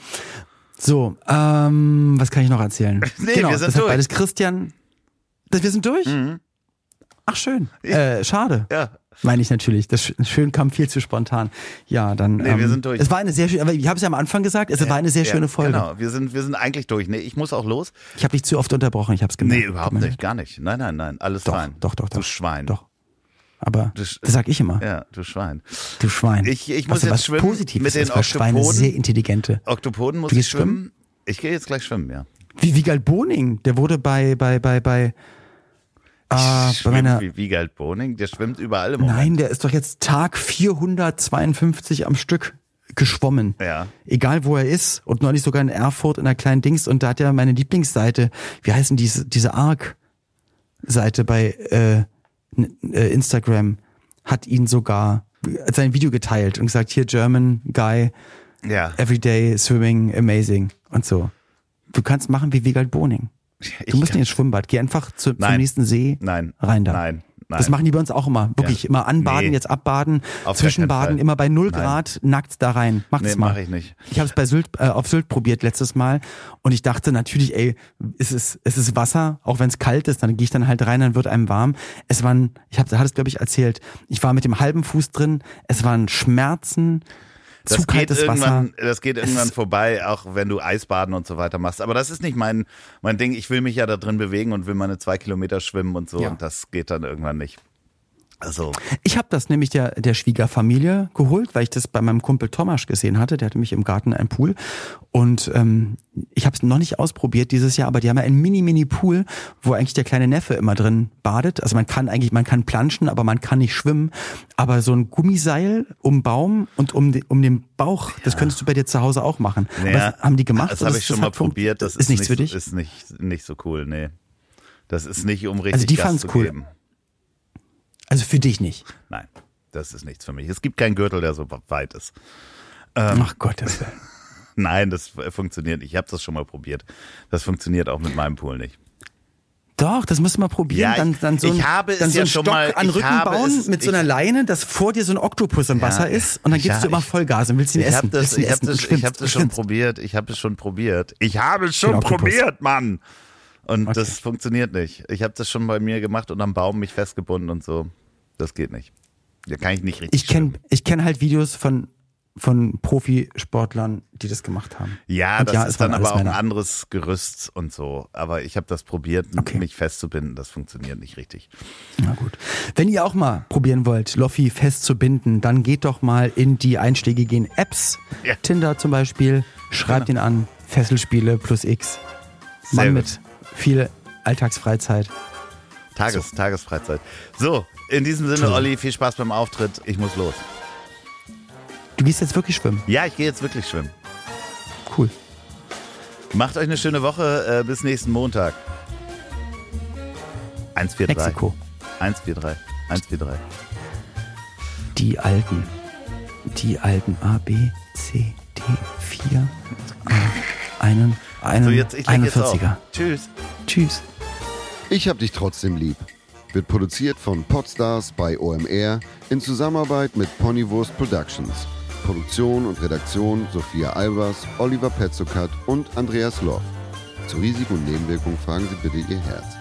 So, ähm, was kann ich noch erzählen? [laughs] Nee, genau, wir sind das hat durch. beides Christian. Das, wir sind durch? Ach schön. Äh, schade. Ja. Meine ich natürlich. Das Sch- Schön kam viel zu spontan. Ja, dann. Nee, wir sind durch. Es war eine sehr schöne, aber ich habe es ja am Anfang gesagt, es war eine sehr Ja, schöne Folge. Genau, wir sind, wir sind eigentlich durch. Nee, ich muss auch los. Ich habe dich zu oft unterbrochen, ich habe es gemerkt. Nee, überhaupt nicht, gar nicht. Nein, nein, nein, alles Doch, fein. doch, doch, doch. Du Schwein. Doch. Aber Sch- das sag ich immer. Ja, du Schwein. Du Schwein. Ich- ich was, muss jetzt was schwimmen Positiv mit ist, den das, weil Schweine Oktopoden. sehr intelligente. Oktopoden muss ich gehst schwimmen. Ich gehe jetzt gleich schwimmen, ja. Wie Wiegald Boning, der wurde bei bei bei bei äh, bei meiner wie Wiegald Boning, der schwimmt überall im Moment. Nein, der ist doch jetzt Tag 452 am Stück geschwommen. Ja. Egal wo er ist und neulich sogar in Erfurt in einer kleinen Dings und da hat er meine Lieblingsseite, wie heißen diese diese Arc Seite bei äh, Instagram hat ihn sogar sein Video geteilt und gesagt hier German guy Ja. everyday swimming amazing und so. Du kannst machen wie Wiegald Boning. Ich Du musst kann- nicht ins Schwimmbad, geh einfach zu, zum nächsten See Nein. rein da. Nein. Nein. Das machen die bei uns auch immer. Wirklich Ja. immer anbaden, Nee. jetzt abbaden, Auf zwischenbaden, immer bei null Nein. Grad nackt da rein. Mach Nee, mal. mach ich nicht. Ich habe es bei Sylt, äh, auf Sylt probiert letztes Mal und ich dachte natürlich, ey, es ist, es ist Wasser, auch wenn es kalt ist, dann gehe ich dann halt rein, dann wird einem warm. Es waren, ich habe, hat es glaube ich erzählt, ich war mit dem halben Fuß drin, es waren Schmerzen, Das geht, kaltes Wasser. irgendwann, das geht irgendwann Es- vorbei, auch wenn du Eisbaden und so weiter machst. Aber das ist nicht mein, mein Ding. Ich will mich ja da drin bewegen und will meine zwei Kilometer schwimmen und so. Ja. Und das geht dann irgendwann nicht. Also, Ich habe das nämlich der, der Schwiegerfamilie geholt, weil ich das bei meinem Kumpel Tomasch gesehen hatte. Der hatte mich im Garten einen Pool. Und ähm, ich habe es noch nicht ausprobiert dieses Jahr, aber die haben ja einen Mini-Mini-Pool, wo eigentlich der kleine Neffe immer drin badet. Also man kann eigentlich, man kann planschen, aber man kann nicht schwimmen. Aber so ein Gummiseil um Baum und um, den- um den Bauch, das könntest du bei dir zu Hause auch machen. aber naja, das haben die gemacht? Das habe ich schon das mal probiert. Das ist, ist, nichts nicht, für dich? Ist nicht, nicht so cool, nee. Das ist nicht, um richtig Also die Gas zu cool. geben. Also für dich nicht. Nein, das ist nichts für mich. Es gibt keinen Gürtel, der so weit ist. Ach Gott, das [laughs] Nein, das funktioniert. nicht. Ich habe das schon mal probiert. Das funktioniert auch mit meinem Pool nicht. Doch, das musst du mal probieren. Ja, dann, ich- dann so ich ein, habe es dann so ja einen schon Stock mal- an Rücken habe bauen es- mit so einer Leine, dass vor dir so ein Oktopus im Wasser ist und dann gibst Ja, du immer Vollgas und willst ihn Ich essen. habe das, ihn ich hab essen das, ich hab das schon probiert. Ich habe es schon probiert. Ich habe es schon probiert, Mann. Und Okay. das funktioniert nicht. Ich habe das schon bei mir gemacht und am Baum mich festgebunden und so. Das geht nicht. Da kann ich nicht richtig. Ich kenne kenn halt Videos von, von Profisportlern, die das gemacht haben. Ja, Und das ja, ist dann aber auch ein anderes Gerüst und so. Aber ich habe das probiert, Okay. mich festzubinden. Das funktioniert nicht richtig. Na gut. Wenn ihr auch mal probieren wollt, Loffi festzubinden, dann geht doch mal in die einschlägigen Apps. Ja. Tinder zum Beispiel. Schreibt ihn an. Fesselspiele plus X. Mann mit viel Alltagsfreizeit. Tages, so. Tagesfreizeit. So, in diesem Sinne, Olli, viel Spaß beim Auftritt. Ich muss los. Du gehst jetzt wirklich schwimmen? Ja, ich gehe jetzt wirklich schwimmen. Cool. Macht euch eine schöne Woche. Äh, bis nächsten Montag. 143. Mexiko. 143. 143. Die Alten. Die Alten. A, B, C, D, 4, A, 41. Einem, so, jetzt, ich 41er. Tschüss. Tschüss. Ich hab dich trotzdem lieb. Wird produziert von Podstars bei OMR in Zusammenarbeit mit Ponywurst Productions. Produktion und Redaktion Sophia Albers, Oliver Petzokat und Andreas Loff. Zu Risiken und Nebenwirkungen fragen Sie bitte Ihr Herz.